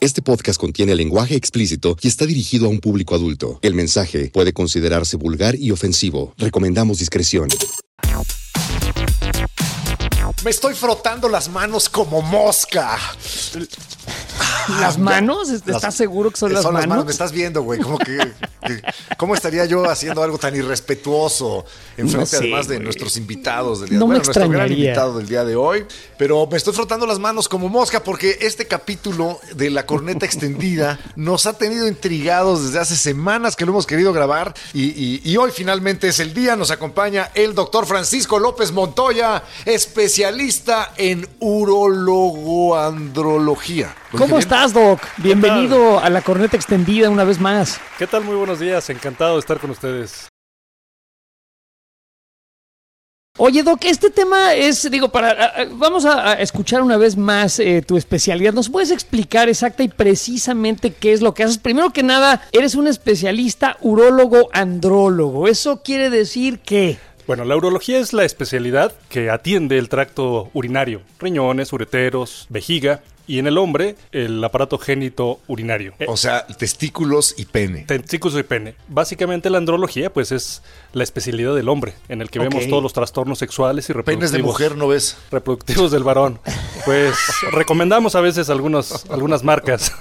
Este podcast contiene lenguaje explícito y está dirigido a un público adulto. El mensaje puede considerarse vulgar y ofensivo. Recomendamos discreción. Me estoy frotando las manos como mosca. ¿Las manos? ¿Estás Las- seguro que son las Son las manos? manos, me estás viendo, güey. ¿Cómo, que, que- ¿Cómo estaría yo haciendo algo tan irrespetuoso en No frente sé, además de nuestros invitados del día No me Bueno, nuestro gran invitado del día de hoy. Pero me estoy frotando las manos como mosca porque este capítulo de la corneta extendida nos ha tenido intrigados desde hace semanas que lo hemos querido grabar y, y- y hoy finalmente es el día. Nos acompaña el doctor Francisco López Montoya, especialista en urologoandrología. ¿Lo dije ¿Cómo bien? estás, Doc? Bienvenido a la corneta extendida una vez más. ¿Qué tal? Muy buenos días, encantado de estar con ustedes. Oye, Doc, este tema es, digo, para, vamos a, a escuchar una vez más eh, tu especialidad. ¿Nos puedes explicar exacta y precisamente qué es lo que haces? Primero que nada, eres un especialista urólogo andrólogo. ¿Eso quiere decir que? Bueno, la urología es la especialidad que atiende el tracto urinario, riñones, ureteros, vejiga y en el hombre el aparato génito urinario. Eh, O sea, testículos y pene. Testículos y pene. Básicamente la andrología pues es la especialidad del hombre, en el que vemos todos los trastornos sexuales y reproductivos. Penes de mujer no ves. Reproductivos del varón. Pues recomendamos a veces algunos, algunas marcas.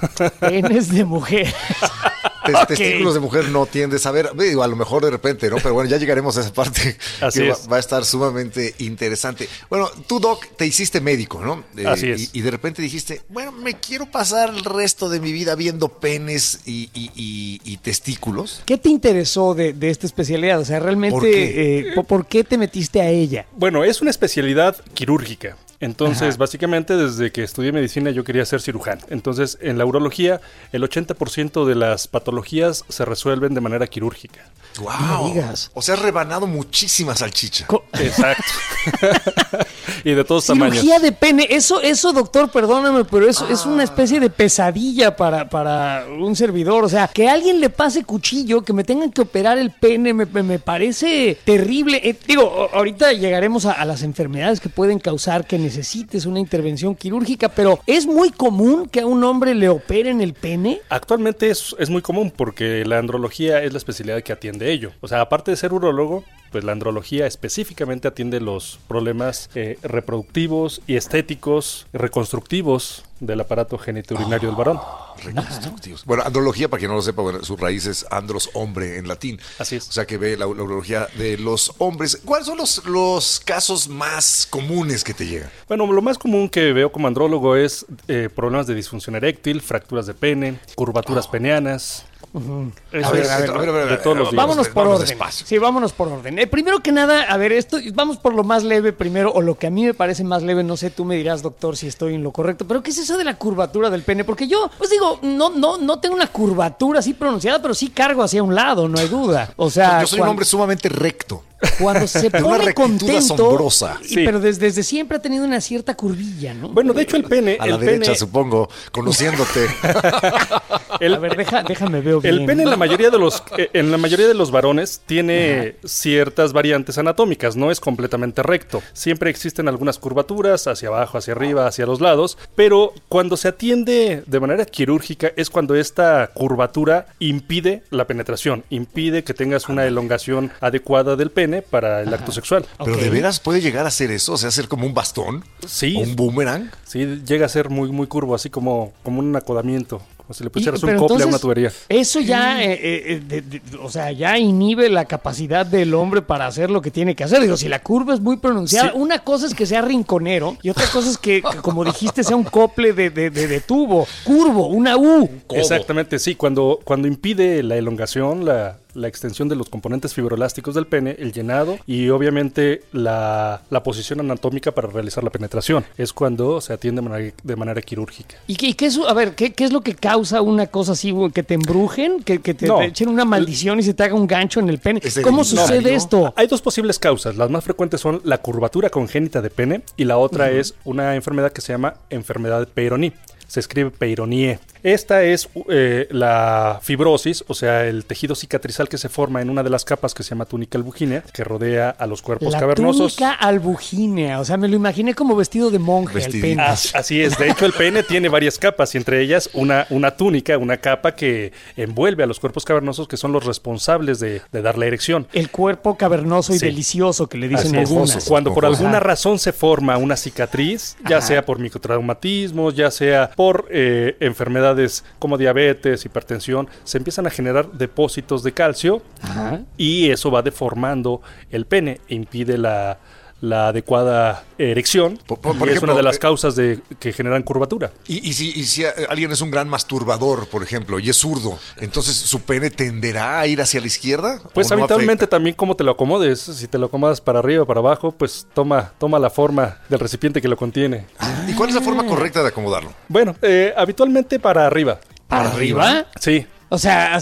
Penes de mujer. Tes-. Testículos de mujer no tiendes a ver. Digo, a lo mejor de repente, ¿no? Pero bueno, ya llegaremos a esa parte Así que va, es. va a estar sumamente interesante. Bueno, tú, Doc, te hiciste médico, ¿no? Eh, Así es. Y, y de repente dijiste, bueno, me quiero pasar el resto de mi vida viendo penes y, y- y- y testículos. ¿Qué te interesó de, de esta especialidad? O sea, realmente, ¿Por qué? eh, ¿por- ¿por qué te metiste a ella? Bueno, es una especialidad quirúrgica. Entonces, Ajá. básicamente, desde que estudié medicina yo quería ser cirujano. Entonces, en la urología, el 80% de las patologías se resuelven de manera quirúrgica. ¡Wow! O sea, has rebanado muchísima salchicha. Co- Exacto. y de todos tamaños. Cirugía de pene, eso, eso, doctor, perdóname, pero eso es una especie de pesadilla para, para un servidor. O sea, que alguien le pase cuchillo, que me tengan que operar el pene, me, me- parece terrible. Eh, digo, ahorita llegaremos a, a las enfermedades que pueden causar que necesites una intervención quirúrgica, pero es muy común que a un hombre le operen el pene. Actualmente es, es muy común porque la andrología es la especialidad que atiende ello. O sea, aparte de ser urólogo, pues la andrología específicamente atiende los problemas eh, reproductivos y estéticos, reconstructivos del aparato genitourinario del varón. Reconstructivos. Bueno, andrología, para quien no lo sepa, bueno, su raíz es andros, hombre en latín. Así es. O sea que ve la, la urología de los hombres. ¿Cuáles son los, los casos más comunes que te llegan? Bueno, lo más común que veo como andrólogo es eh, problemas de disfunción eréctil, fracturas de pene, curvaturas peneanas. Eso A ver, es a ver, a ver, a ver, de todos los días. Vámonos por vamos orden. despacio. Sí, vámonos por orden. Eh, primero que nada, a ver, esto, vamos por lo más leve primero, o lo que a mí me parece más leve, no sé, tú me dirás, doctor, si estoy en lo correcto, pero ¿qué es eso de la curvatura del pene? Porque yo, pues digo, no, no, no tengo una curvatura así pronunciada, pero sí cargo hacia un lado, no hay duda. O sea, Yo soy un cuan- hombre sumamente recto. Cuando se pone contento, asombrosa. y- Sí. pero desde, desde siempre ha tenido una cierta curvilla, ¿no? Bueno, de hecho el pene, A la derecha, supongo, conociéndote. el- a ver, deja, déjame veo bien. El pene en la mayoría de los eh, en la mayoría de los varones tiene ciertas variantes anatómicas, no es completamente recto. Siempre existen algunas curvaturas hacia abajo, hacia arriba, hacia los lados, pero cuando se atiende de manera quirúrgica es cuando esta curvatura impide la penetración, impide que tengas una elongación adecuada del pene para el acto sexual. Pero de veras puede llegar a ser eso, o sea, ser como un bastón, Sí. o un boomerang. Sí, llega a ser muy muy curvo, así como como un acodamiento, como si le Y- pusieras un pero cople a una tubería. Eso ya, eh, eh, eh, de- de- o sea, ya inhibe la capacidad del hombre para hacer lo que tiene que hacer. Digo, si la curva es muy pronunciada, Sí. una cosa es que sea rinconero y otra cosa es que, que, como dijiste, sea un cople de, de- de- de tubo, curvo, una U. Exactamente, sí. Cuando, cuando impide la elongación, la, la extensión de los componentes fibroelásticos del pene, el llenado y obviamente la, la posición anatómica para realizar la penetración. Es cuando se atiende de manera, de manera quirúrgica. ¿Y qué, y qué es, a ver, ¿qué, qué es lo que causa una cosa así, que te embrujen, que, que te, No. te echen una maldición y se te haga un gancho en el pene? ¿Es ¿Cómo sucede esto? Hay dos posibles causas. Las más frecuentes son la curvatura congénita de pene y la otra es una enfermedad que se llama enfermedad de Peyronie. Se escribe Peyronie. Esta es eh, la fibrosis, o sea, el tejido cicatrizal que se forma en una de las capas que se llama túnica albugínea, que rodea a los cuerpos La cavernosos. túnica albugínea, o sea, me lo imaginé como vestido de monje el pene. As- Así es, de hecho el pene tiene varias capas y entre ellas una, una túnica, una capa que envuelve a los cuerpos cavernosos que son los responsables de, de dar la erección. El cuerpo cavernoso y Sí. delicioso que le dicen algunas. Cuando por Ajá. alguna razón se forma una cicatriz, ya Ajá. sea por microtraumatismos, ya sea por eh, enfermedades como diabetes, hipertensión, se empiezan a generar depósitos de calcio Ajá. y eso va deformando el pene e impide la, la adecuada erección. Por- por- y por es ejemplo, una de las eh, causas de, que generan curvatura. Y, y si, y si eh, alguien es un gran masturbador, por ejemplo, y es zurdo, entonces su pene tenderá a ir hacia la izquierda. Pues ¿O no habitualmente afecta? también como te lo acomodes. Si te lo acomodas para arriba o para abajo, pues toma, toma la forma del recipiente que lo contiene. ¿Y cuál es la forma correcta de acomodarlo? Bueno, eh, habitualmente para arriba. ¿Para arriba? Sí. O sea,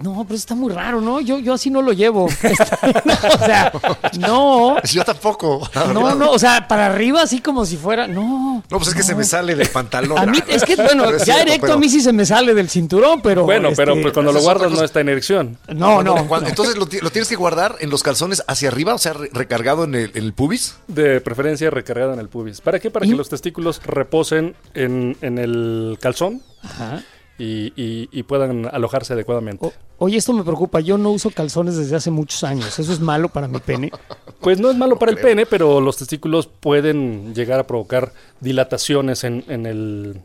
no, pero está muy raro, ¿no? Yo, yo así no lo llevo. o sea, no. Yo tampoco. No, no, o sea, para arriba así como si fuera. No. No, pues es que se me sale del pantalón. A mí, es que, bueno, es ya cierto, erecto pero- a mí sí se me sale del cinturón, pero. Bueno, pero este, pues cuando lo guardas no está en erección. No, no. Cuando- entonces lo, ti- lo tienes que guardar en los calzones hacia arriba, o sea, re- recargado en el, en el pubis. De preferencia recargada en el pubis. ¿Para qué? Para ¿Y? que los testículos reposen en, en el calzón Ajá. Y, y- y puedan alojarse adecuadamente. O- oye, esto me preocupa. Yo no uso calzones desde hace muchos años. ¿Eso es malo para mi pene? Pues no es malo para el pene, pero los testículos pueden llegar a provocar dilataciones en, en el,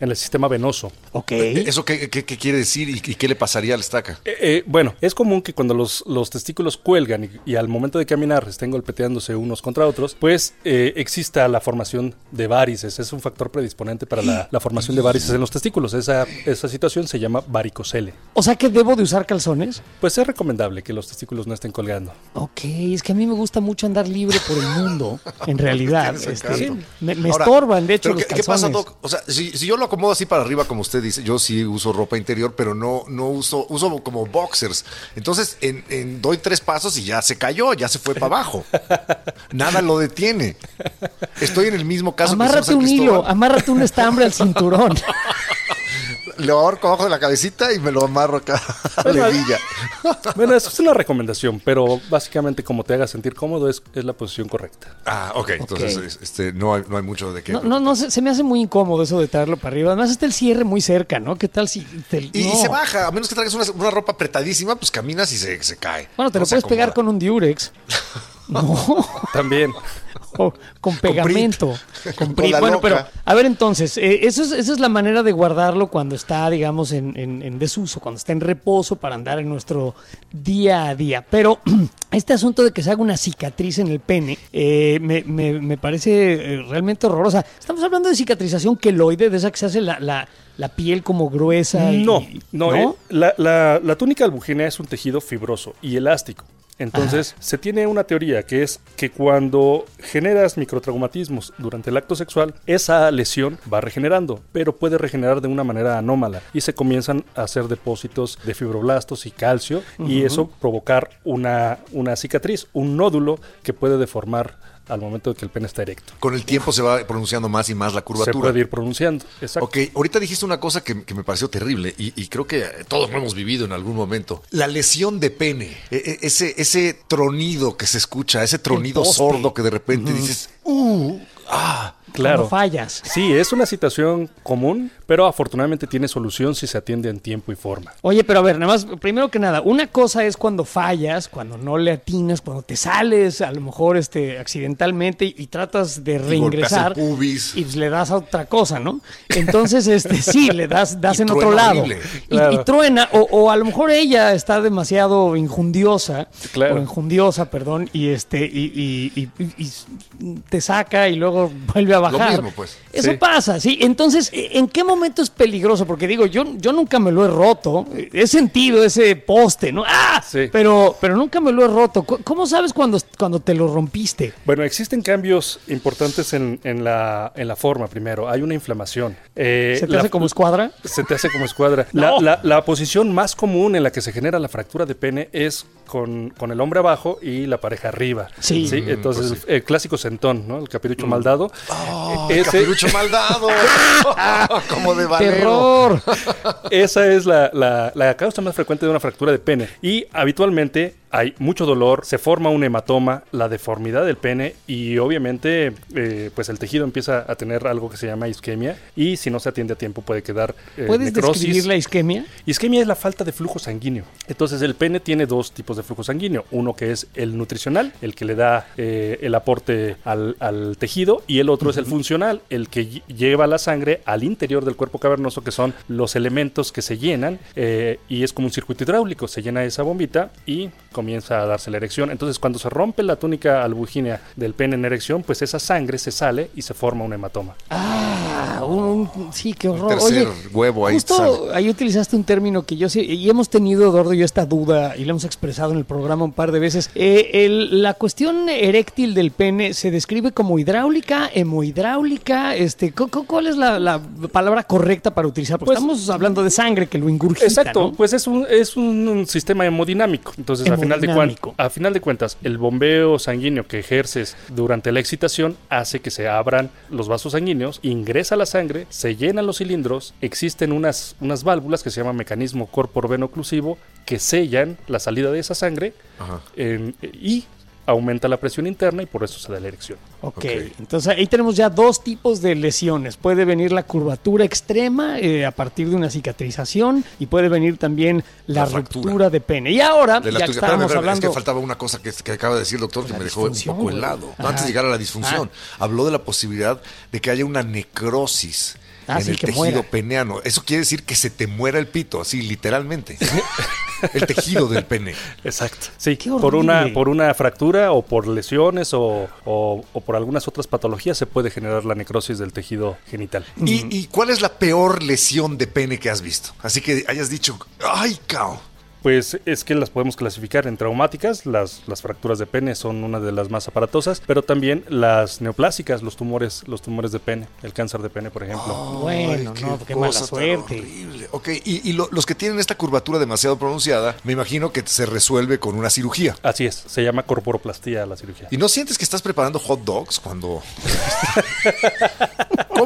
en el sistema venoso. Ok. ¿Eso qué, qué- qué quiere decir y, y qué le pasaría a la estaca? Eh, eh, bueno, es común que cuando los, los testículos cuelgan y, y al momento de caminar estén golpeteándose unos contra otros, pues eh, exista la formación de varices. Es un factor predisponente para la, la formación de varices en los testículos. Esa, esa situación se llama varicocele. O sea que debo de usar calzones. Pues es recomendable que los testículos no estén colgando. Ok, es que a mí me gusta mucho andar libre por el mundo, en realidad. Este, me me Ahora, estorban, de hecho, los ¿qué, qué pasa, calzones. Doc? O sea, si, si yo lo acomodo así para arriba, como usted dice, yo sí uso ropa interior, pero no, no uso, uso como boxers. Entonces, en, en- doy tres pasos y ya se cayó, ya se fue para abajo. Nada lo detiene. Estoy en el mismo caso Amárrate que un hilo, amárrate un estambre al cinturón. Lo ahorco abajo de la cabecita y me lo amarro acá a la hebilla. Bueno, eso es una recomendación, pero básicamente como te haga sentir cómodo es, es la posición correcta. Ah, ok. Entonces, Ok. es- este, no, hay, no hay mucho de qué. No, no, no, se, se me hace muy incómodo eso de traerlo para arriba. Además está el cierre muy cerca, ¿no? ¿Qué tal si te, Y, se baja, a menos que traigas una, una ropa apretadísima, pues caminas y se, se cae. Bueno, te No lo puedes pegar con un diurex. No, También. Con pegamento. Con Con la. Bueno, loca. pero a ver entonces, eh, eso es, esa es la manera de guardarlo cuando está, digamos, en, en- en desuso, cuando está en reposo para andar en nuestro día a día. Pero este asunto de que se haga una cicatriz en el pene eh, me, me- me parece eh, realmente horrorosa. Estamos hablando de cicatrización queloide, de esa que se hace la, la- la piel como gruesa. y- No, no, eh, la, la- la túnica albugínea es un tejido fibroso y elástico. Entonces, se tiene una teoría que es que cuando generas microtraumatismos durante el acto sexual, esa lesión va regenerando, pero puede regenerar de una manera anómala y se comienzan a hacer depósitos de fibroblastos y calcio y eso provocar una, una cicatriz, un nódulo que puede deformar al momento de que el pene está erecto. Con el tiempo se va pronunciando más y más la Se curvatura. puede ir pronunciando. Exacto. Ok, ahorita dijiste una cosa que, que me pareció terrible y, y creo que todos lo hemos vivido en algún momento. La lesión de pene, e- e- ese, ese tronido que se escucha, ese tronido sordo que de repente dices, uh, ah. Claro. Cuando fallas. Sí, es una situación común, pero afortunadamente tiene solución si se atiende en tiempo y forma. Oye, pero a ver, nada más, primero que nada, una cosa es cuando fallas, cuando no le atinas, cuando te sales, a lo mejor este, accidentalmente y, y tratas de Y reingresar. el pubis. Y pues le das a otra cosa, ¿no? Entonces, este, sí, le das, das Y en otro lado. Y, Claro. y truena, o, o a lo mejor ella está demasiado injundiosa, Claro. o injundiosa, perdón, y este, y, y- y- y- y te saca y luego vuelve a trabajar. mismo, pues. Eso Sí. pasa, sí. Entonces, ¿en qué momento es peligroso? Porque digo, yo, yo nunca me lo he roto. He sentido ese poste, ¿no? ¡Ah! Sí. Pero, pero nunca me lo he roto. ¿Cómo- ¿Cómo sabes cuando, cuando te lo rompiste? Bueno, existen cambios importantes en, en la, en la forma, primero. Hay una inflamación. Eh, ¿Se te la- hace como escuadra? Se te hace como escuadra. La, No. la- la posición más común en la que se genera la fractura de pene es con, con el hombre abajo y la pareja arriba. Sí. Entonces, pues el, el clásico sentón, ¿no? El capirucho mal dado. Oh, Ese- capirucho mal dado. Como de valero. ¡Terror! Esa es la, la- la causa más frecuente de una fractura de pene. Y habitualmente hay mucho dolor, se forma un hematoma, la deformidad del pene y obviamente eh, pues el tejido empieza a tener algo que se llama isquemia y si no se atiende a tiempo puede quedar eh, ¿Puedes necrosis. describir la isquemia? Isquemia es la falta de flujo sanguíneo. Entonces el pene tiene dos tipos de flujo sanguíneo. Uno que es el nutricional, el que le da eh, el aporte al, al tejido, y el otro es el funcional, el que lle- lleva la sangre al interior del cuerpo cavernoso, que son los elementos que se llenan eh, y es como un circuito hidráulico. Se llena esa bombita y comienza a darse la erección. Entonces cuando se rompe la túnica albugínea del pene en erección, pues esa sangre se sale y se forma un hematoma. Ah, un, un- sí, qué horror. tercer Oye, huevo ahí justo ahí utilizaste un término que yo sé, y hemos tenido, Eduardo y yo, esta duda, y la hemos expresado en el programa un par de veces. Eh, el- la cuestión eréctil del pene se describe como hidráulica, hemohidráulica, este, cu- cu- ¿cuál es la, la palabra correcta para utilizar? Porque Pues- estamos hablando de sangre que lo ingurgita, Exacto, ¿no? pues es un, es un, un sistema hemodinámico. Entonces, a final, de cuan- Hemodinámico. a final de cuentas, el bombeo sanguíneo que ejerces durante la excitación hace que se abran los vasos sanguíneos, ingresa la sangre, se llenan los cilindros, existen unas, unas válvulas que se llama mecanismo corporo-veno oclusivo que sellan la salida de esa sangre Ajá. en- y aumenta la presión interna y por eso se da la erección. Ok, Ok. entonces ahí tenemos ya dos tipos de lesiones. Puede venir la curvatura extrema eh, a partir de una cicatrización y puede venir también la, La fractura. ruptura de pene. Y ahora, De la ya que estábamos Espérame, espérame, hablando... Es que faltaba una cosa que, que acaba de decir el doctor que La me dejó un disfunción, poco helado. Ajá. Antes de llegar a la disfunción, habló de la posibilidad de que haya una necrosis Ah, en sí, el que tejido muera. peneano. Eso quiere decir que se te muera el pito, así literalmente. el tejido del pene. Exacto. Sí, Qué por una, horrible. por una fractura o por lesiones o, o- o por algunas otras patologías se puede generar la necrosis del tejido genital. ¿Y, y cuál es la peor lesión de pene que has visto? Así que hayas dicho, ¡ay, cao! Pues es que las podemos clasificar en traumáticas, las, las fracturas de pene son una de las más aparatosas, pero también las neoplásicas, los tumores, los tumores de pene, el cáncer de pene, por ejemplo. Bueno, Ay, no, qué mala suerte. horrible. Ok, y, y lo- los que tienen esta curvatura demasiado pronunciada, me imagino que se resuelve con una cirugía. Así es, se llama corporoplastía la cirugía. ¿Y no sientes que estás preparando hot dogs cuando...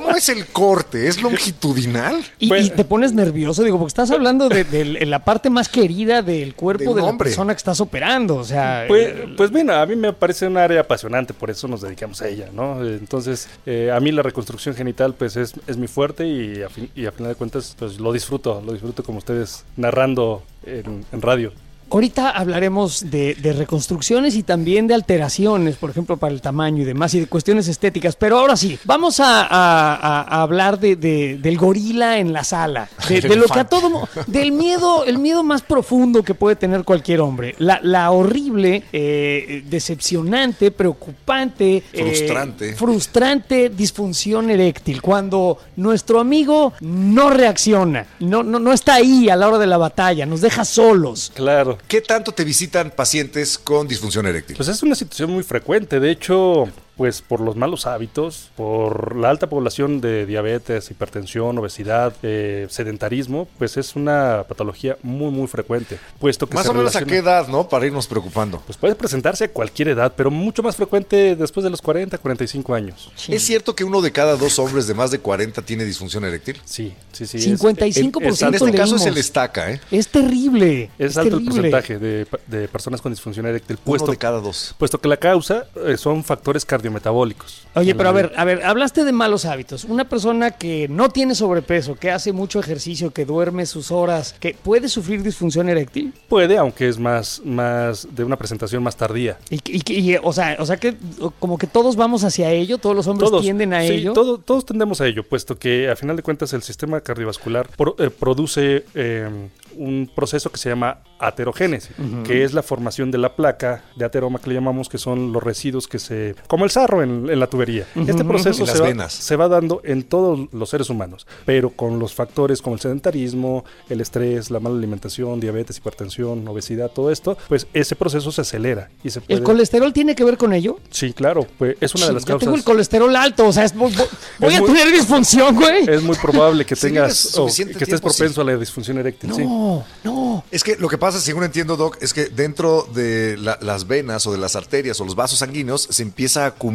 ¿Cómo es el corte? ¿Es longitudinal? Y, Bueno. y te pones nervioso, digo, porque estás hablando de, de la parte más querida del De cuerpo de la persona que estás operando. O sea, Pues, eh, pues bien, a mí me parece un área apasionante, por eso nos dedicamos a ella, ¿no? Entonces, eh, a mí la reconstrucción genital, pues es, es mi fuerte y a, fin- y a final de cuentas, pues lo disfruto, lo disfruto como ustedes narrando en, en radio. Ahorita hablaremos de, de reconstrucciones y también de alteraciones, por ejemplo, para el tamaño y demás, y de cuestiones estéticas. Pero ahora sí, vamos a, a- a- a hablar de, de- del gorila en la sala, de, lo que a todo, del miedo, el miedo más profundo que puede tener cualquier hombre, la, la horrible, eh, decepcionante, preocupante, eh, Frustrante. frustrante disfunción eréctil, cuando nuestro amigo no reacciona, no, no, no está ahí a la hora de la batalla, nos deja solos. Claro. ¿Qué tanto te visitan pacientes con disfunción eréctil? Pues es una situación muy frecuente. De hecho, pues por los malos hábitos, por la alta población de diabetes, hipertensión, obesidad, eh, sedentarismo, pues es una patología muy, muy frecuente. Puesto que Más se o menos a qué edad, ¿no? Para irnos preocupando. Pues puede presentarse a cualquier edad, pero mucho más frecuente después de los 40, 45 años. ¿Es cierto que uno de cada dos hombres de más de 40 tiene disfunción eréctil? Sí, sí, sí. es- 55% es, es En este caso se le estaca, ¿eh? Es terrible. es alto el porcentaje de, personas con disfunción eréctil, Uno puesto, de cada dos. puesto que la causa eh, son factores cardiometabólicos. Oye, pero a ver, a ver, hablaste de malos hábitos. Una persona que no tiene sobrepeso, que hace mucho ejercicio, que duerme sus horas, que puede sufrir disfunción eréctil. Puede, aunque es más, más de una presentación más tardía. Y, y- y, o sea, o sea que como que todos vamos hacia ello, todos los hombres tienden a sí, ello. todo- todos tendemos a ello, puesto que a final de cuentas el sistema cardiovascular pro- eh, produce eh, un proceso que se llama aterogénesis, que es la formación de la placa de ateroma que le llamamos, que son los residuos que se... como el sarro en, en la tubería. Este proceso se va, venas. se va dando en todos los seres humanos, pero con los factores como el sedentarismo, el estrés, la mala alimentación, diabetes, hipertensión, obesidad, todo esto, pues ese proceso se acelera y se puede... ¿El colesterol tiene que ver con ello? Sí, claro, pues es una de las Yo tengo el causas... colesterol alto, o sea, es- voy, voy a muy- tener disfunción, güey. Es muy probable que tengas vives o que estés tiempo, sí. propenso a la disfunción eréctil. sí. No, no. Es que lo que pasa, según entiendo, Doc, es que dentro de la- las venas o de las arterias o los vasos sanguíneos se empieza a acumular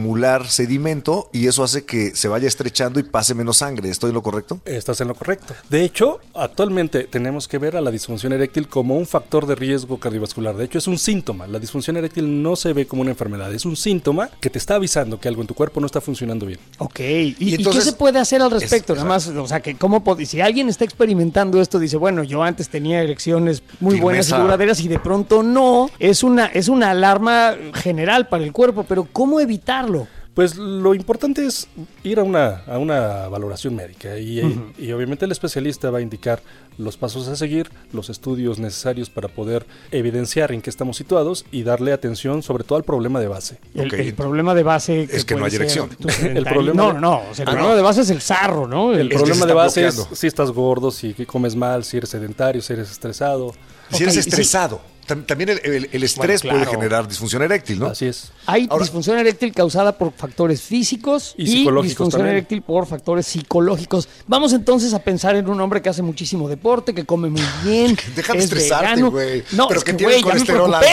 sedimento y eso hace que se vaya estrechando y pase menos sangre. ¿Estoy en lo correcto? Estás en lo correcto. De hecho, actualmente tenemos que ver a la disfunción eréctil como un factor de riesgo cardiovascular. De hecho, es un síntoma. La disfunción eréctil no se ve como una enfermedad. Es un síntoma que te está avisando que algo en tu cuerpo no está funcionando bien. Ok, ¿y, y entonces- qué se puede hacer al respecto? Es- Nada más, o sea, que cómo si alguien está experimentando esto, dice, bueno, yo antes tenía erecciones muy buenas y duraderas y de pronto no, es una, es una alarma general para el cuerpo, pero ¿cómo evitarlo? Pues lo importante es ir a una, a una valoración médica y, y obviamente el especialista va a indicar los pasos a seguir, los estudios necesarios para poder evidenciar en qué estamos situados y darle atención sobre todo al problema de base. El, Ok. el problema de base Es que no hay tu El problema no, de- no, no, o sea, el Ah, problema no. de base es el sarro, ¿no? El El- problema de base es si estás gordo, si comes mal, si eres sedentario, si eres estresado. Si eres estresado, también el, el- el estrés Bueno, puede generar disfunción eréctil, ¿no? Así es. Hay Ahora- disfunción eréctil causada por factores físicos Y y, psicológicos disfunción también. eréctil por factores psicológicos. Vamos entonces a pensar en un hombre que hace muchísimo deporte, que come muy bien. Deja de es estresarte, güey. No, Pero es que, que, tiene me colesterol alto.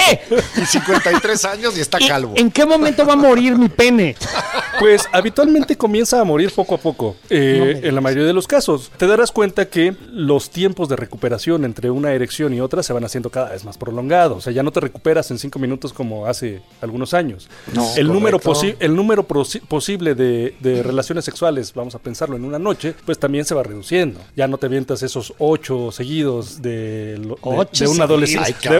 Y 53 años y está ¿Y calvo. ¿En qué momento va a morir mi pene? Pues habitualmente comienza a morir poco a poco, eh, No en la mayoría de los casos. Te darás cuenta que los tiempos de recuperación entre una erección y otra se van haciendo cada vez más prolongados. O sea, ya no te recuperas en cinco minutos como hace algunos años. No, el, número correcto. posi- el número posible de, de relaciones sexuales, vamos a pensarlo en una noche, pues también se va reduciendo. Ya no te vientas esos ocho seguidos de, lo- de- de un adolescente. Ay,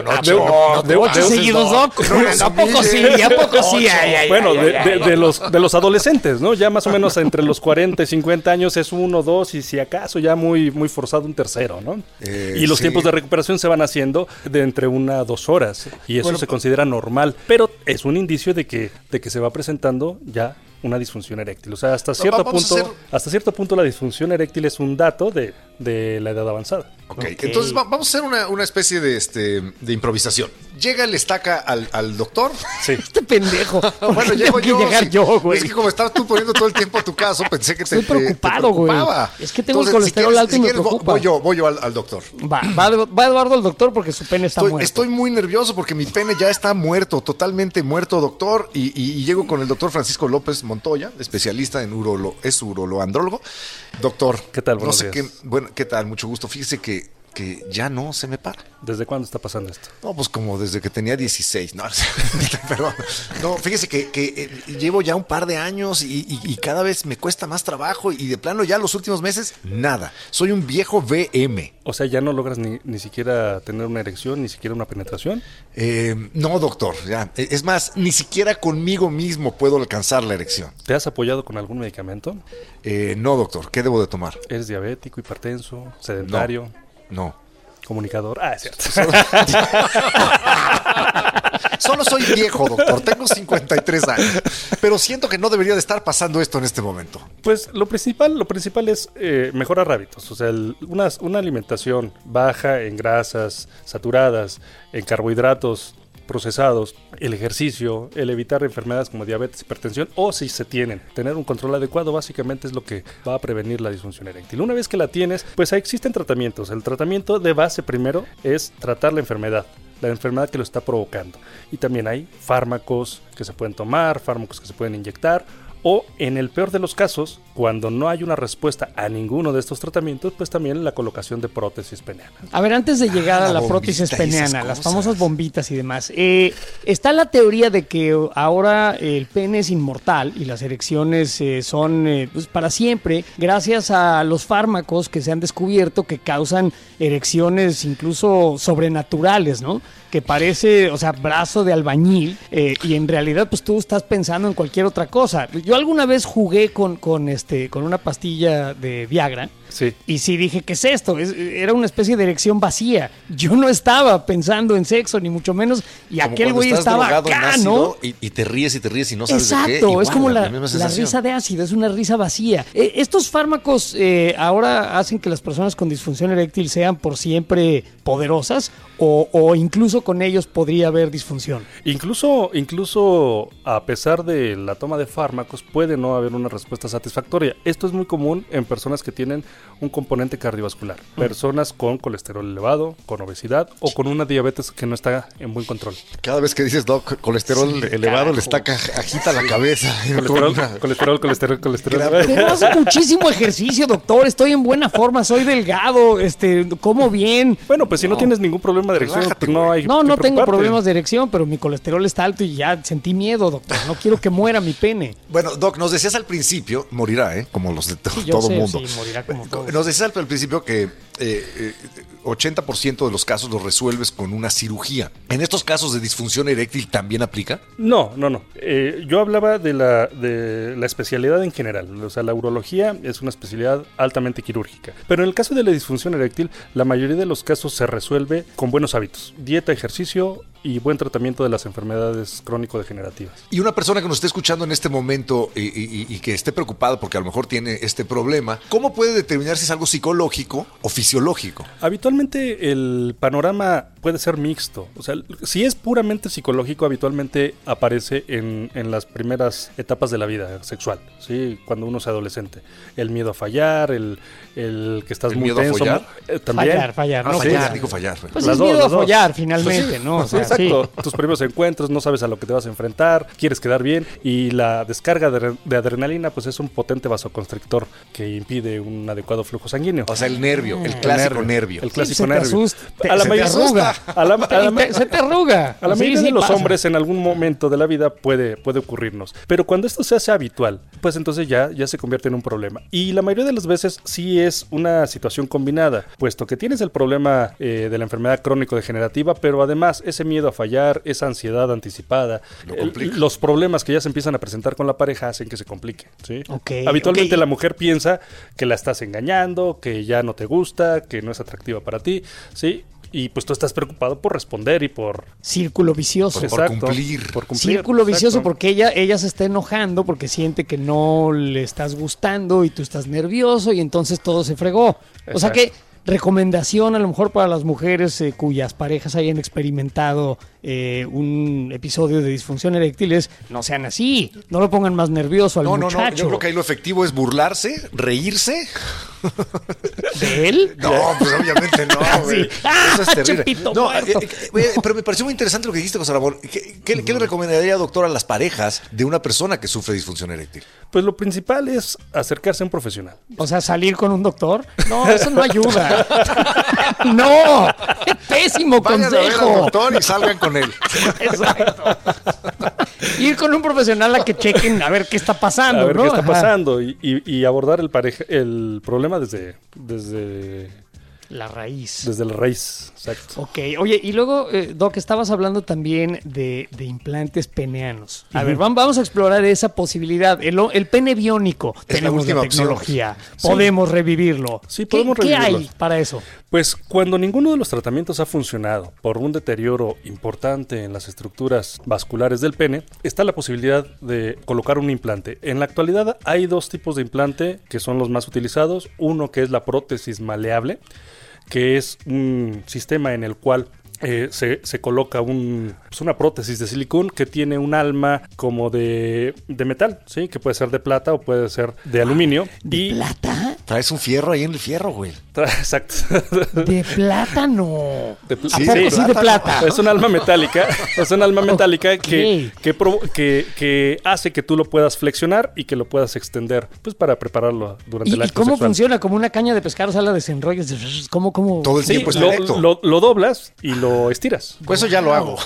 de- Ocho seguidos, no. ¿A poco sí? ¿A poco sí? Ocho. Ay, ay, bueno, ay, de, ay, de- ay. de los, de los adolescentes, ¿no? Ya más o menos entre los 40 y 50 años es uno, dos y si acaso ya muy, muy forzado un tercero, ¿no? Eh, y los sí. tiempos de recuperación se van haciendo de entre una a dos horas y eso Bueno, se considera normal, pero es un indicio de que, de que se va presentando ya una disfunción eréctil. O sea, hasta cierto punto, hacer- hasta cierto punto la disfunción eréctil es un dato de, de la edad avanzada. Ok, entonces va- vamos a hacer una, una especie de, este, de improvisación. Llega el estaca al, al doctor. Sí. Este pendejo. ¿Por Bueno, llego tengo que yo. llegar sí. yo, güey. Es que como estabas tú poniendo todo el tiempo a tu caso, pensé que te, Estoy te- te preocupado, güey. preocupaba. Es que tengo el Entonces, colesterol alto y me quieres, preocupa. Voy yo, voy yo al, al doctor. Va, va, va Eduardo al doctor porque su pene está Estoy, muerto. estoy muy nervioso porque mi pene ya está muerto, totalmente muerto, doctor. Y, y- y llego con el doctor Francisco López Montoya, especialista en urolo, es uroloandrólogo. Doctor, ¿Qué tal? No sé días. qué, bueno, ¿qué tal? Mucho gusto. Fíjese que, que ya no se me para. ¿Desde cuándo está pasando esto? No, pues como desde que tenía 16, no, pero no, fíjese que, que, eh, llevo ya un par de años y, y- y cada vez me cuesta más trabajo y de plano ya los últimos meses, nada. Soy un viejo VM. O sea, ya no logras ni, ni siquiera tener una erección, ni siquiera una penetración. Eh, no, doctor, ya. Eh, Es más, ni siquiera conmigo mismo puedo alcanzar la erección. ¿Te has apoyado con algún medicamento? Eh, no, doctor, ¿qué debo de tomar? ¿Eres diabético, hipertenso, sedentario, No. Comunicador? Ah, es cierto. Solo soy viejo, doctor. Tengo 53 años. Pero siento que no debería de estar pasando esto en este momento. Pues lo principal, lo principal es eh, mejorar hábitos. O sea, el- una, una alimentación baja en grasas saturadas, en carbohidratos procesados, el ejercicio, el evitar enfermedades como diabetes, hipertensión, o si se tienen, tener un control adecuado básicamente es lo que va a prevenir la disfunción eréctil. Una vez que la tienes, pues existen tratamientos. El tratamiento de base primero es tratar la enfermedad, la enfermedad que lo está provocando. Y también hay fármacos que se pueden tomar, fármacos que se pueden inyectar, o en el peor de los casos, cuando no hay una respuesta a ninguno de estos tratamientos, pues también la colocación de prótesis peneanas. A ver, antes de llegar Ah, a la la prótesis peniana, las famosas bombitas y demás, eh, está la teoría de que ahora el pene es inmortal y las erecciones eh, son eh, pues, para siempre, gracias a los fármacos que se han descubierto que causan erecciones incluso sobrenaturales, ¿no? Que parece, o sea, brazo de albañil eh, y en realidad pues tú estás pensando en cualquier otra cosa. Yo alguna vez jugué con, con, este, con una pastilla de Viagra Sí. Y sí dije, ¿qué es esto? Es- era una especie de erección vacía. Yo no estaba pensando en sexo, ni mucho menos. Y Como aquel güey estaba acá, ácido ¿no? Y, y te ríes y te ríes y no sabes de qué. Exacto, es como la, la risa de ácido, es una risa vacía. Eh, estos fármacos eh, ahora hacen que las personas con disfunción eréctil sean por siempre poderosas o, o incluso con ellos podría haber disfunción. Incluso, incluso a pesar de la toma de fármacos, puede no haber una respuesta satisfactoria. Esto es muy común en personas que tienen un componente cardiovascular. Personas con colesterol elevado, con obesidad o con una diabetes que no está en buen control. Cada vez que dices, Doc, colesterol elevado, carajo. le está agita la cabeza. Colesterol, colesterol, colesterol, colesterol. Hace muchísimo ejercicio, doctor. Estoy en buena forma, soy delgado, este, como bien. Bueno, pues si no, tienes ningún problema de erección, Relájate, pues no hay No, no tengo problemas de erección, pero mi colesterol está alto y ya sentí miedo, doctor. No quiero que muera mi pene. Bueno, Doc, nos decías al principio, morirá, ¿eh? Como los de to- Sí, yo todo sé, mundo. sí, morirá como. Nos decías al principio que eh, eh, 80% de los casos los resuelves con una cirugía. ¿En estos casos de disfunción eréctil también aplica? No, no, no. Eh, yo hablaba de la, de la especialidad en general. O sea, la urología es una especialidad altamente quirúrgica. Pero en el caso de la disfunción eréctil, la mayoría de los casos se resuelve con buenos hábitos. Dieta, ejercicio y buen tratamiento de las enfermedades crónico-degenerativas. Y una persona que nos esté escuchando en este momento y, y- y que esté preocupada porque a lo mejor tiene este problema, ¿cómo puede determinar si es algo psicológico o fisiológico? Habitualmente el panorama puede ser mixto. O sea, si es puramente psicológico, habitualmente aparece en, en las primeras etapas de la vida sexual, ¿sí? Cuando uno es adolescente. El miedo a fallar, el, el que estás ¿El muy miedo a tenso. eh, también. Fallar, fallar, Ah, no fallar, fallar. Pues Las es dos, miedo a follar, finalmente, ¿no? O sea, Exacto, sí. tus primeros encuentros, no sabes a lo que te vas a enfrentar, quieres quedar bien y la descarga de, de adrenalina pues es un potente vasoconstrictor que impide un adecuado flujo sanguíneo. O sea, el nervio, el clásico nervio. El clásico se te nervio. asusta, te- a la se te mayoría- arruga. a la- a la- Te- se te arruga. a la Sí, mayoría sí de los pasa. hombres en algún momento de la vida puede, puede ocurrirnos. Pero cuando esto se hace habitual, pues entonces ya, ya se convierte en un problema. Y la mayoría de las veces sí es una situación combinada, puesto que tienes el problema eh, de la enfermedad crónico-degenerativa, pero además ese miedo a fallar, esa ansiedad anticipada, Lo el- complica. los problemas que ya se empiezan a presentar con la pareja hacen que se complique. ¿sí? Ok, Habitualmente la mujer piensa que la estás engañando, que ya no te gusta, que no es atractiva para ti, ¿sí? Y pues tú estás preocupado por responder y por Círculo vicioso. Por- por cumplir. por cumplir, Círculo vicioso porque ella, ella se está enojando porque siente que no le estás gustando y tú estás nervioso y entonces todo se fregó. O sea que recomendación a lo mejor para las mujeres eh, cuyas parejas hayan experimentado eh, un episodio de disfunción eréctil es no sean así, no lo pongan más nervioso al No, no, muchacho. no. Yo creo que ahí lo efectivo es burlarse, reírse. ¿De él? No, pues obviamente no, güey. Sí. ¡Ah, Eso es terrible. Chepito No, eh, eh, pero me pareció muy interesante lo que dijiste, José Ramón. ¿Qué, qué- qué le recomendaría, doctor, a las parejas de una persona que sufre disfunción eréctil? Pues lo principal es acercarse a un profesional. O sea, salir con un doctor. No, eso no ayuda. no, pésimo Vayan a ver al consejo. doctor y salgan con él. Exacto. Ir con un profesional a que chequen a ver qué está pasando, A ver ¿no? qué está pasando y, y- y abordar el, pareja, el problema desde, desde, La raíz. desde la raíz. Exacto. Ok, oye, y luego, eh, Doc, estabas hablando también de, de implantes peneanos. A ver, vam- vamos a explorar esa posibilidad. El, el pene biónico, Es tenemos la tecnología, Sí. podemos revivirlo. Sí, ¿Qué- podemos ¿Qué, revivirlo. hay para eso? Pues cuando ninguno de los tratamientos ha funcionado por un deterioro importante en las estructuras vasculares del pene, está la posibilidad de colocar un implante. En la actualidad hay dos tipos de implante que son los más utilizados. Uno que es la prótesis maleable, que es un sistema en el cual eh, se, se coloca un, pues, una prótesis de silicón que tiene un alma como de, de metal, ¿sí? que puede ser de plata o puede ser de aluminio. y ¿Plata? Traes un fierro ahí en el fierro, güey. Exacto. De plátano. De pl- ¿A Sí, poco de sí de plátano. plata? Es un alma metálica, es un alma metálica que, que, que, que hace que tú lo puedas flexionar y que lo puedas extender, pues para prepararlo durante ¿Y, el y cómo sexual. funciona? ¿Como una caña de pescar? O sea, la desenrollas. ¿Cómo, cómo? Todo el Sí, tiempo lo, erecto. lo- lo doblas y lo estiras. Pues eso ya lo hago.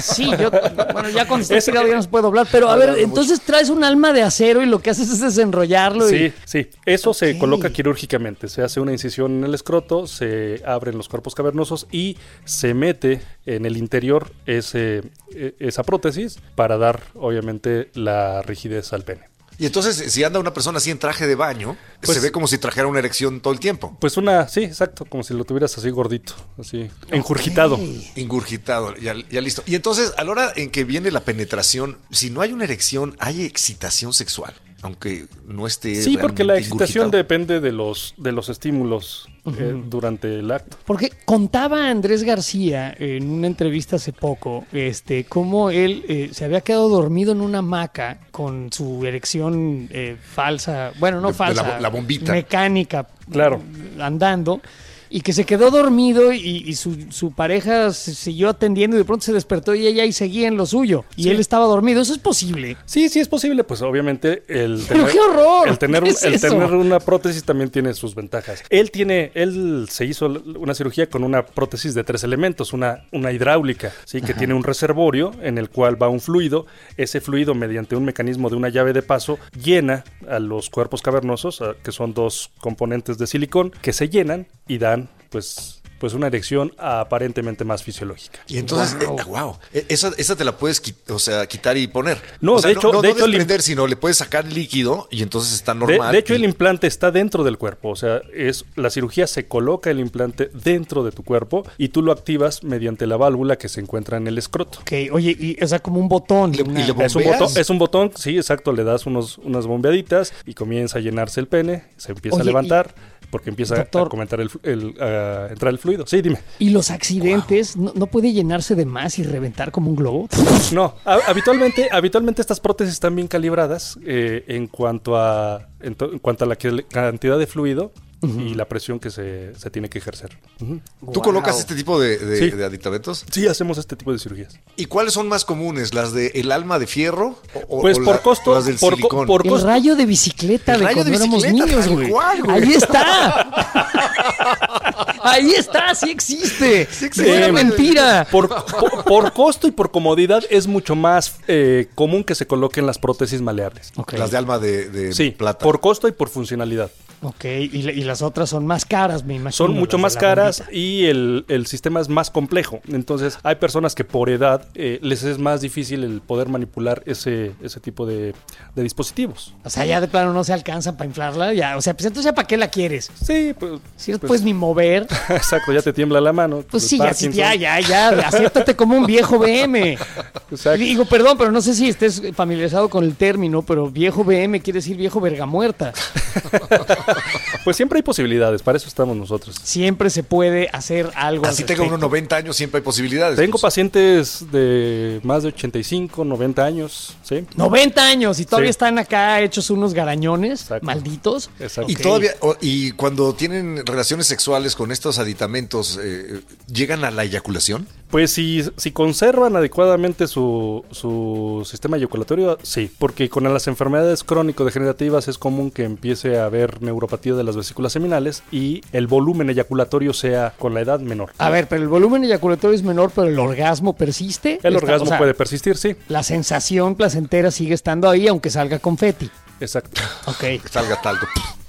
Sí, yo, bueno, ya cuando está Ese- estirado ya no se puede doblar, pero a Hablando ver, entonces traes un alma de acero y lo que haces es desenrollarlo y... Sí, sí. Eso se coloca quirúrgicamente. Se hace una incisión en el escroto, se abren los cuerpos cavernosos y se mete en el interior ese, e- esa prótesis para dar, obviamente, la rigidez al pene. Y entonces, si anda una persona así en traje de baño, Pues- se ve como si trajera una erección todo el tiempo. Pues una, sí, exacto, como si lo tuvieras así gordito, así, engurgitado. Ya listo. Y entonces, a la hora en que viene la penetración, si no hay una erección, hay excitación sexual, aunque no esté. Sí, porque la excitación ingurgitado. depende de los, de los estímulos eh, durante el acto. Porque contaba Andrés García en una entrevista hace poco, este, cómo él eh, se había quedado dormido en una hamaca con su erección eh, falsa, bueno, no De- de falsa, la la bombita. mecánica, Claro. andando. Y que se quedó dormido y, y su, su pareja se siguió atendiendo y de pronto se despertó y ella y seguía en lo suyo. Y Sí. él estaba dormido. Eso es posible. Sí, sí es posible, pues obviamente el Pero qué horror, el tener, ¿qué un- es el tener una prótesis también tiene sus ventajas. Él tiene, él se hizo una cirugía con una prótesis de tres elementos, una, una hidráulica, sí, que tiene un reservorio en el cual va un fluido. Ese fluido, mediante un mecanismo de una llave de paso, llena a los cuerpos cavernosos, que son dos componentes de silicón, que se llenan y dan, pues, pues una erección aparentemente más fisiológica. Y entonces, eh, wow, eh, esa, esa te la puedes o sea, quitar y poner. No, O sea, de hecho- no, de no hecho, el- desprender, sino le puedes sacar líquido y entonces está De, normal. de hecho, y- el implante está dentro del cuerpo. O sea, es la cirugía se coloca el implante dentro de tu cuerpo y tú lo activas mediante la válvula que se encuentra en el escroto. Ok, oye, y, o sea, como un botón. Y le- una- y le Es un, botón, es un botón, sí, exacto, le das unos, unas bombeaditas y comienza a llenarse el pene, se empieza Oye, a levantar porque empieza doctor- a comentar el, a entrar el fluido. Sí, dime. Y los accidentes, ¿no, no puede llenarse de más y reventar como un globo? No, ha- habitualmente, habitualmente estas prótesis están bien calibradas eh, en cuanto a en, to- en cuanto a la que- cantidad de fluido y la presión que se, se tiene que ejercer. Ujú. ¿Tú colocas este tipo de, de- Sí. de aditamentos? Sí, hacemos este tipo de cirugías. ¿Y cuáles son más comunes? ¿Las de el alma de fierro? O, Pues o por la- costo, o las del por co- silicón? por- El rayo de bicicleta El de rayo de cuando éramos bicicleta, niños, güey. cual, güey. Ahí está. Ahí está, sí existe. Sí existe. No era Eh, mentira. Por, por- por costo y por comodidad es mucho más eh, común que se coloquen las prótesis maleables. Las de alma de, de Sí, plata. por costo y por funcionalidad. ok, y, la- y las otras son más caras, me imagino. Son mucho más caras y el, el sistema es más complejo. Entonces, hay personas que por edad eh, les es más difícil el poder manipular ese, ese tipo de, de dispositivos. O sea, ya de plano no se alcanza para inflarla. Ya, o sea, pues entonces ya para qué la quieres. Sí, pues. Si no pues, puedes ni mover. Exacto, ya te tiembla la mano. Pues sí, ya, sí, ya, ya, ya, acéptate como un viejo BM. Exacto. Digo, perdón, pero no sé si estés familiarizado con el término, pero viejo BM quiere decir viejo verga muerta. Pues siempre hay posibilidades, para eso estamos nosotros. Siempre se puede hacer algo. al Así respecto. unos 90 años, siempre hay posibilidades. Tengo Pues, pacientes de más de 85, 90 años, ¿sí? 90 años y todavía Sí. están acá hechos unos garañones Exacto. malditos. Exacto. Y todavía, y cuando tienen relaciones sexuales con estos aditamentos, eh, ¿llegan a la eyaculación? Pues si, si conservan adecuadamente su, su sistema eyaculatorio, sí, porque con las enfermedades crónico-degenerativas es común que empiece a haber neuropatía de las vesículas seminales y el volumen eyaculatorio sea con la edad menor. A ver, pero el volumen eyaculatorio es menor, pero el orgasmo persiste. El Está- orgasmo o sea, puede persistir, sí, La sensación placentera sigue estando ahí, aunque salga confeti. Exacto. Ok, Que salga talco.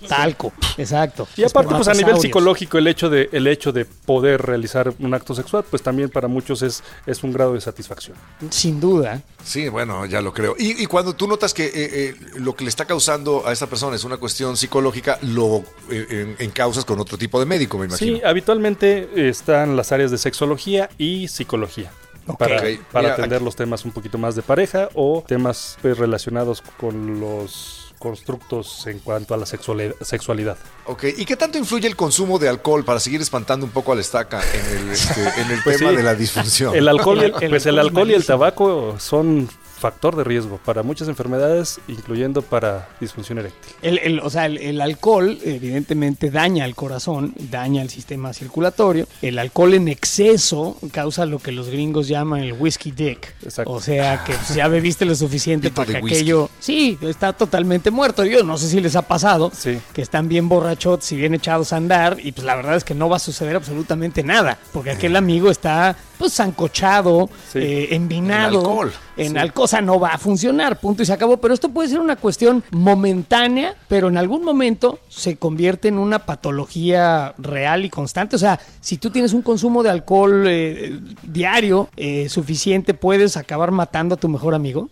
talco, exacto. Y aparte, pues a nivel psicológico, el hecho de, el hecho de poder realizar un acto sexual, pues también para muchos es, es un grado de satisfacción. Sin duda. Sí, bueno, ya lo creo. Y, y cuando tú notas que eh, eh, lo que le está causando a esta persona es una cuestión psicológica, lo eh, en- con otro tipo de médico, me imagino. Sí, habitualmente están las áreas de sexología y psicología. Ok. Para, para mira, atender aquí- los temas un poquito más de pareja o temas pues, relacionados con los constructos en cuanto a la sexuali- sexualidad. Ok, ¿y qué tanto influye el consumo de alcohol para seguir espantando un poco a la estaca en el, este, en el Pues tema sí. de la disfunción? El alcohol, y el, El pues el alcohol y el tabaco son factor de riesgo para muchas enfermedades, incluyendo para disfunción eréctil. El, el- o sea, el, el alcohol evidentemente daña al corazón, daña el sistema circulatorio. El alcohol en exceso causa lo que los gringos llaman el whiskey dick. Exacto. O sea, que pues, ya bebiste lo suficiente para que whisky. aquello... Sí, está totalmente muerto. Yo no sé si les ha pasado Sí. que están bien borrachotes y bien echados a andar y pues la verdad es que no va a suceder absolutamente nada. Porque aquel amigo está pues zancochado, Sí. eh, envinado. En alcohol. En Sí. alcohol, o sea, no va a funcionar, punto y se acabó. Pero esto puede ser una cuestión momentánea, pero en algún momento se convierte en una patología real y constante. O sea, si tú tienes un consumo de alcohol eh, diario eh, suficiente, puedes acabar matando a tu mejor amigo.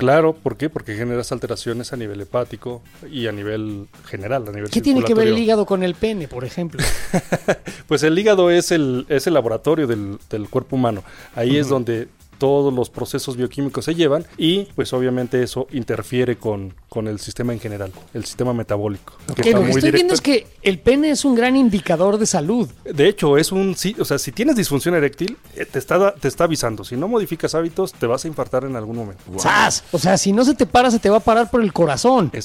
Claro, ¿por qué? Porque generas alteraciones a nivel hepático y a nivel general, a nivel ¿Qué tiene que ver el hígado con el pene, por ejemplo? Pues el hígado es el, es el laboratorio del, del cuerpo humano. Ahí es donde todos los procesos bioquímicos se llevan y pues obviamente eso interfiere con, con el sistema en general, el sistema metabólico. que Que lo que estoy viendo directo- es que el pene es un gran indicador de salud. De hecho, es un sí, o sea, si tienes disfunción eréctil, eh, te está, te está avisando. Si no modificas hábitos, te vas a infartar en algún momento. ¡Sas! O sea, si no se te para, se te va a parar por el corazón. Sí,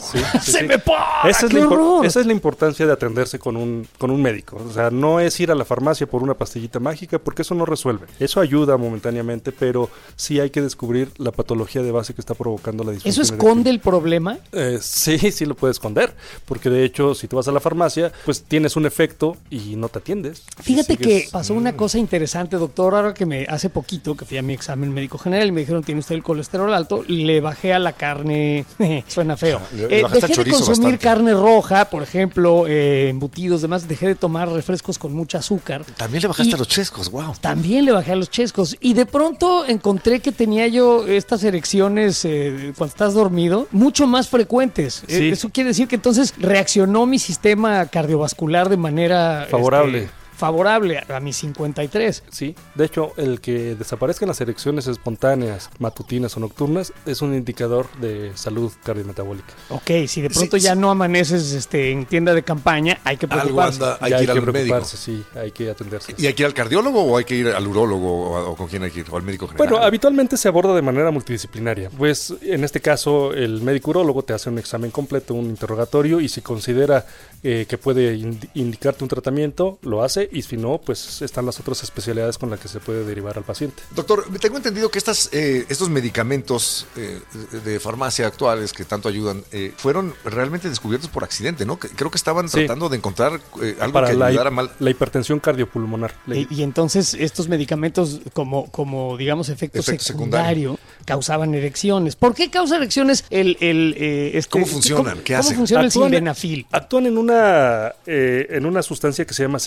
sí, ¡Se sí. me para! Esa es, ¡Qué la impor- horror! esa es la importancia de atenderse con un, con un médico. O sea, no es ir a la farmacia por una pastillita mágica, porque eso no resuelve. Eso ayuda momentáneamente, pero sí hay que descubrir la patología de base que está provocando la disfunción. ¿Eso esconde el problema? Eh, sí, sí lo puede esconder, porque de hecho, si tú vas a la farmacia, pues tienes un efecto y no te atiendes. Fíjate que pasó una cosa interesante, doctor, ahora que me hace poquito que fui a mi examen médico general y me dijeron tiene usted el colesterol alto, le bajé a la carne, suena feo. Le- le Eh, dejé de consumir bastante. carne roja, por ejemplo, eh, embutidos, demás, dejé de tomar refrescos con mucha azúcar. También le bajaste Y- a los chescos, wow. También le bajé a los chescos y de pronto encontré que tenía yo estas erecciones eh, cuando estás dormido mucho más frecuentes. Sí. Eso quiere decir que entonces reaccionó mi sistema cardiovascular de manera Favorable. este, favorable a, mis 53. Sí, de hecho, el que desaparezcan las erecciones espontáneas, matutinas o nocturnas, es un indicador de salud cardiometabólica. Ok, si de pronto Sí, ya sí. no amaneces este, en tienda de campaña, hay que Algo preocuparse. anda, hay Ya que ir al médico. preocuparse, sí, hay que atenderse. ¿Y hay que ir al cardiólogo o hay que ir al urólogo o, o con quién hay que ir? ¿O al médico general? Bueno, habitualmente se aborda de manera multidisciplinaria. Pues en este caso el médico urólogo te hace un examen completo, un interrogatorio y si considera eh, que puede indi- indicarte un tratamiento, lo hace y si no, pues están las otras especialidades con las que se puede derivar al paciente. Doctor, tengo entendido que estas, eh, estos medicamentos eh, de farmacia actuales que tanto ayudan eh, fueron realmente descubiertos por accidente, ¿no? Creo que estaban Sí. tratando de encontrar eh, algo Para que la, ayudara mal. la hipertensión cardiopulmonar. Y, y entonces estos medicamentos como, como digamos, efecto, Efecto secundario, causaban erecciones. ¿Por qué causa erecciones el... el eh, este- ¿Cómo funcionan? ¿Cómo, ¿Qué cómo hacen? funciona el Actúan- sildenafil? Actúan en una, eh, en una sustancia que se llama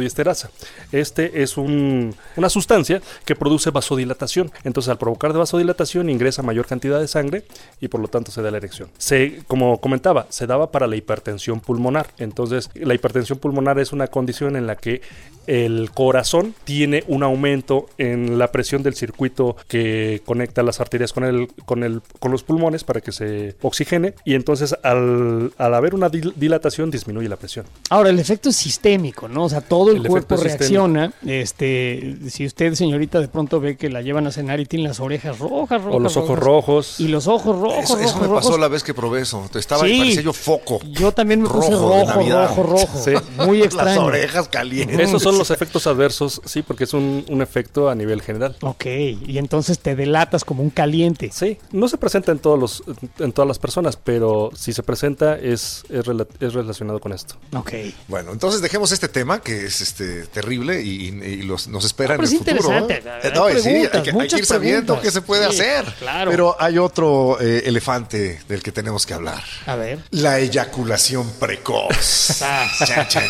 5-fosfodiesterasa. Este es un- una sustancia que produce vasodilatación. Entonces, al provocar de vasodilatación, ingresa mayor cantidad de sangre y por lo tanto se da la erección. Como comentaba, se daba para la hipertensión pulmonar. Entonces, la hipertensión pulmonar es una condición en la que el corazón tiene un aumento en la presión del circuito que conecta las arterias con, los pulmones para que se oxigene y entonces al, haber una dil- dilatación disminuye la presión. Ahora, el efecto es sistémico, ¿no? O sea, todo el, El cuerpo reacciona. Este, si usted, señorita, de pronto ve que la llevan a cenar y tiene las orejas rojas, rojas. o los ojos rojas, rojos. Y los ojos rojos, Eso, eso rojos, me pasó rojos. la vez que probé eso. Estaba, Sí. parecía yo foco. Yo también me puse Rojo de rojo, Navidad. rojo, rojo. Sí. Muy Las extraño. orejas calientes. Esos son los efectos adversos, sí, porque es un, un efecto a nivel general. Ok, y entonces te delatas como un caliente. Sí, no se presenta en todos los en todas las personas, pero si se presenta es, es, es relacionado con esto. Ok. Bueno, entonces dejemos este tema que es este terrible y, y los, nos espera Ah, en pero el es futuro. interesante. ¿eh? Hay No, sí, hay que, hay que muchas ir sabiendo qué se puede Sí, hacer. claro. Pero hay otro eh, elefante del que tenemos que hablar. A ver. La eyaculación precoz. Chan.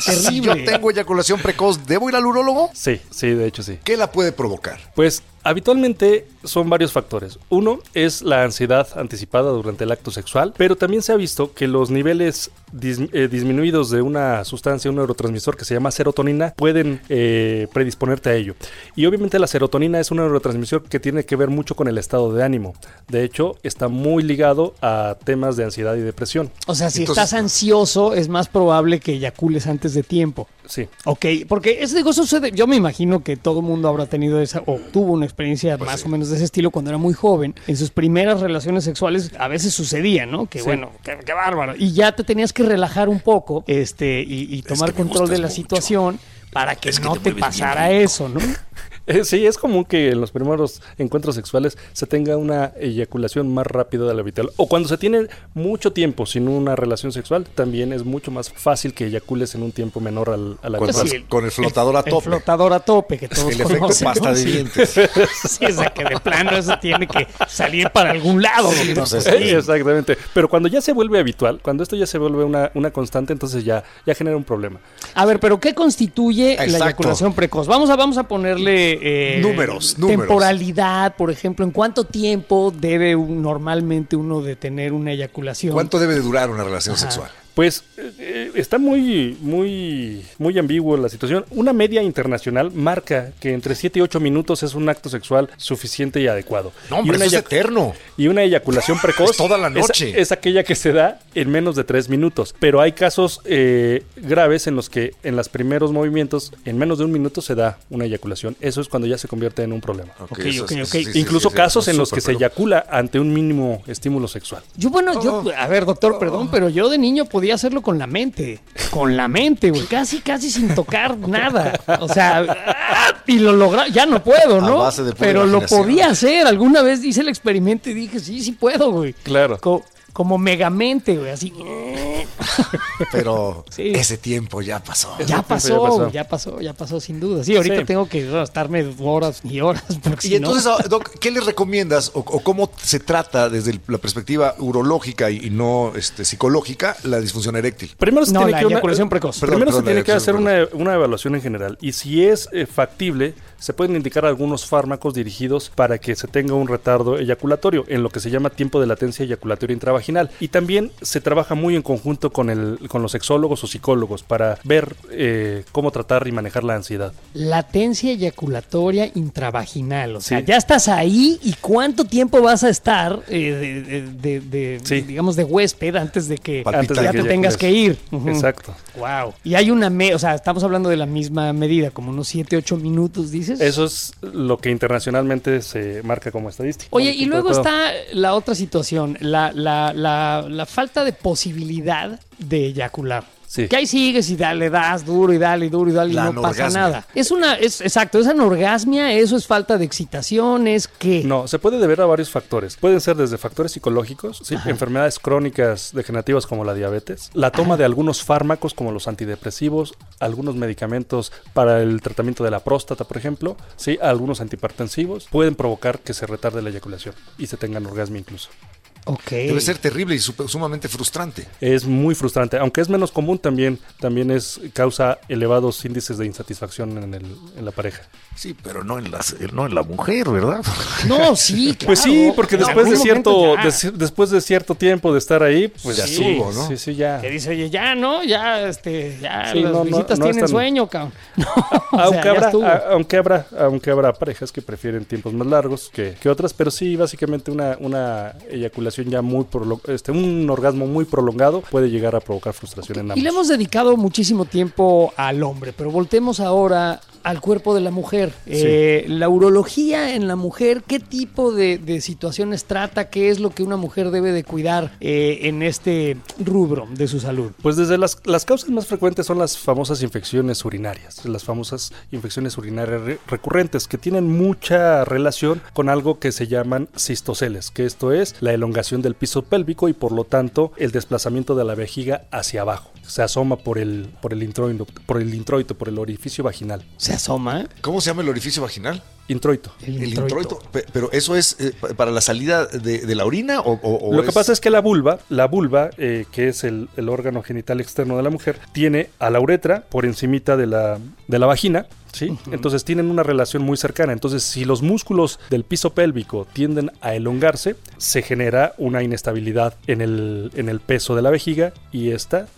Si yo tengo eyaculación precoz, ¿debo ir al urólogo? Sí, sí, de hecho sí. ¿Qué la puede provocar? Pues habitualmente son varios factores. Uno es la ansiedad anticipada durante el acto sexual, pero también se ha visto que los niveles dis- eh, disminuidos de una sustancia, un neurotransmisor que se llama serotonina, pueden eh, predisponerte a ello. Y obviamente la serotonina es un neurotransmisor que tiene que ver mucho con el estado de ánimo. De hecho, está muy ligado a temas de ansiedad y depresión. O sea, si Entonces- estás ansioso, es más probable que eyacules antes de tiempo. Sí. Ok, porque eso digo, sucede. Yo me imagino que todo el mundo habrá tenido esa, o tuvo una experiencia Pues más sí. o menos de ese estilo cuando era muy joven. En sus primeras relaciones sexuales a veces sucedía, ¿no? Que Sí. bueno, qué, qué bárbaro. Y ya te tenías que relajar un poco este, y, y tomar que control de la mucho. situación para que Es que no te pasara eso, ¿no? Eh, Sí, es común que en los primeros encuentros sexuales se tenga una eyaculación más rápida de la habitual. O cuando se tiene mucho tiempo sin una relación sexual, también es mucho más fácil que eyacules en un tiempo menor al, a la Con, habitual. sí, el, con el flotador a El tope. flotador a tope que todos El efecto conocen, pasta ¿no? de Sí. dientes. Sí, o sea, que de plano eso tiene que salir para algún lado. doctor. entonces, Eh, Exactamente. Pero cuando ya se vuelve habitual, cuando esto ya se vuelve una, una constante, entonces ya, ya genera un problema. A ver, pero ¿qué constituye la eyaculación precoz? Vamos a, vamos a ponerle eh, Números, números. temporalidad, por ejemplo, en cuánto tiempo debe un- normalmente uno de tener una eyaculación. ¿Cuánto debe de durar una relación Ajá. sexual? Pues eh, eh, está muy, muy, muy ambiguo la situación. Una media internacional marca que entre 7 y 8 minutos es un acto sexual suficiente y adecuado. No, hombre, y una eso es eterno. Y una eyaculación precoz Es toda la noche. Es, aquella que se da en menos de tres minutos. Pero hay casos eh, graves en los que en los primeros movimientos, en menos de un minuto, se da una eyaculación. Eso es cuando ya se convierte en un problema. Ok, eso ok, es- ok. sí, sí, Incluso sí, sí, casos en los que se eyacula ante un mínimo estímulo sexual. Yo, bueno, yo, Oh. a ver, doctor, perdón, pero yo de niño podía hacerlo con la mente. Con la mente, güey. Casi, casi sin tocar nada. O sea, y lo logra. Ya no puedo, ¿no? A base de pura pero lo podía hacer. Alguna vez hice el experimento y dije, sí, sí puedo, güey. Claro. Co- como megamente, güey, así. Pero Sí. ese tiempo ya pasó. Ya pasó, ya pasó. ya pasó, ya pasó, sin duda. Sí, ahorita Sí. tengo que bueno, estarme horas y horas. Porque Y si entonces, ah, Doc, ¿qué le recomiendas o, o cómo se trata desde la perspectiva urológica y, y no este, psicológica la disfunción eréctil? Primero se No, tiene la que una- eyaculación precoz. Perdón, Primero perdón, se tiene que hacer eyaculación una, una evaluación en general y si es eh, factible se pueden indicar algunos fármacos dirigidos para que se tenga un retardo eyaculatorio en lo que se llama tiempo de latencia eyaculatoria intravaginal y también se trabaja muy en conjunto con el con los sexólogos o psicólogos para ver eh, cómo tratar y manejar la ansiedad. Latencia eyaculatoria intravaginal. O sea, ya estás ahí y cuánto tiempo vas a estar eh, de, de- de- de, Sí. digamos, de huésped antes de que Antes de ya que te tengas que ir. Exacto. Wow. Y hay una, me o sea, estamos hablando de la misma medida, como unos 7, 8 minutos, dices. Eso es lo que internacionalmente se marca como estadística. Oye, y luego está la otra situación, la, la, la, la falta de posibilidad de eyacular. Sí. Que ahí sigues y le das duro y dale duro y dale y no pasa anorgasmia. nada. Es una, es exacto, es anorgasmia, eso es falta de excitación, es que. No, se puede deber a varios factores. Pueden ser desde factores psicológicos, ¿sí? enfermedades crónicas degenerativas como la diabetes, la toma de algunos fármacos como los antidepresivos, algunos medicamentos para el tratamiento de la próstata, por ejemplo, ¿sí? algunos antihipertensivos, pueden provocar que se retarde la eyaculación y se tengan orgasmo incluso. Debe ser terrible y sumamente frustrante. Es muy frustrante, aunque es menos común también, también es causa elevados índices de insatisfacción en, el- en la pareja. Sí, pero no en, las, no en la mujer, ¿verdad? No, sí, claro. Pues sí, porque después de cierto, de después de cierto tiempo de estar ahí, pues Ya sí, estuvo, ¿no? Sí, sí, ya. Que dice, oye, ya, ¿no? Ya, este, ya Sí, las no, visitas no tienen están- sueño, cabrón. Sea, aunque, ya habrá, a- aunque, habrá, aunque habrá parejas que prefieren tiempos más largos que, que otras, pero sí, básicamente una, una eyaculación ya muy este, un orgasmo muy prolongado puede llegar a provocar frustración en ambos. Y le hemos dedicado muchísimo tiempo al hombre, pero voltemos ahora al cuerpo de la mujer. Eh, la urología en la mujer, ¿qué tipo de, de situaciones trata? ¿Qué es lo que una mujer debe de cuidar eh, en este rubro de su salud? Pues desde las, las causas más frecuentes son las famosas infecciones urinarias, las famosas infecciones urinarias re- recurrentes, que tienen mucha relación con algo que se llaman cistoceles, que esto es la elongación del piso pélvico y por lo tanto el desplazamiento de la vejiga hacia abajo. Se asoma por el, por el, introito, por el introito, por el orificio vaginal. Se asoma. ¿Cómo se llama el orificio vaginal? Introito. El, El introito. introito. Pe- Pero eso es eh, pa- para la salida de, de la orina o, Lo que pasa es que la vulva, la vulva, eh, que es el, el órgano genital externo de la mujer, tiene a la uretra por encimita de la, de la vagina. ¿Sí? Entonces tienen una relación muy cercana. Entonces, si los músculos del piso pélvico tienden a elongarse, se genera una inestabilidad en el, en el peso de la vejiga y esta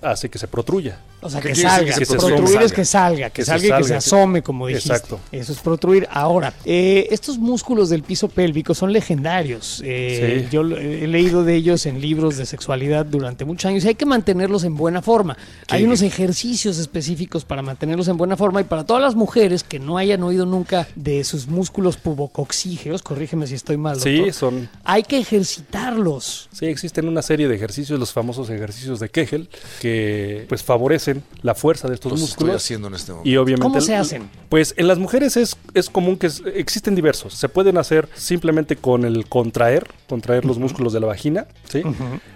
hace que se protruya. O sea, ¿Qué que salga. que protruir es que salga, que, salga y que se asome, como dijiste. Exacto. Eso es protruir. Ahora, eh, estos músculos del piso pélvico son legendarios. Eh, Sí. Yo he leído de ellos en libros de sexualidad durante muchos años y hay que mantenerlos en buena forma. Hay unos ejercicios específicos para mantenerlos en buena forma y para todas las mujeres que no hayan oído nunca de sus músculos pubocoxígeos, corrígeme si estoy mal, Sí, son, hay que ejercitarlos. Sí, existen una serie de ejercicios, los famosos ejercicios de Kegel, que pues favorecen la fuerza de estos Los estoy músculos. haciendo en este momento. Y obviamente. ¿Cómo se hacen? Pues en las mujeres es, es común que es- existen diversos. Se pueden hacer simplemente con el contraer, contraer los músculos de la vagina, ¿sí?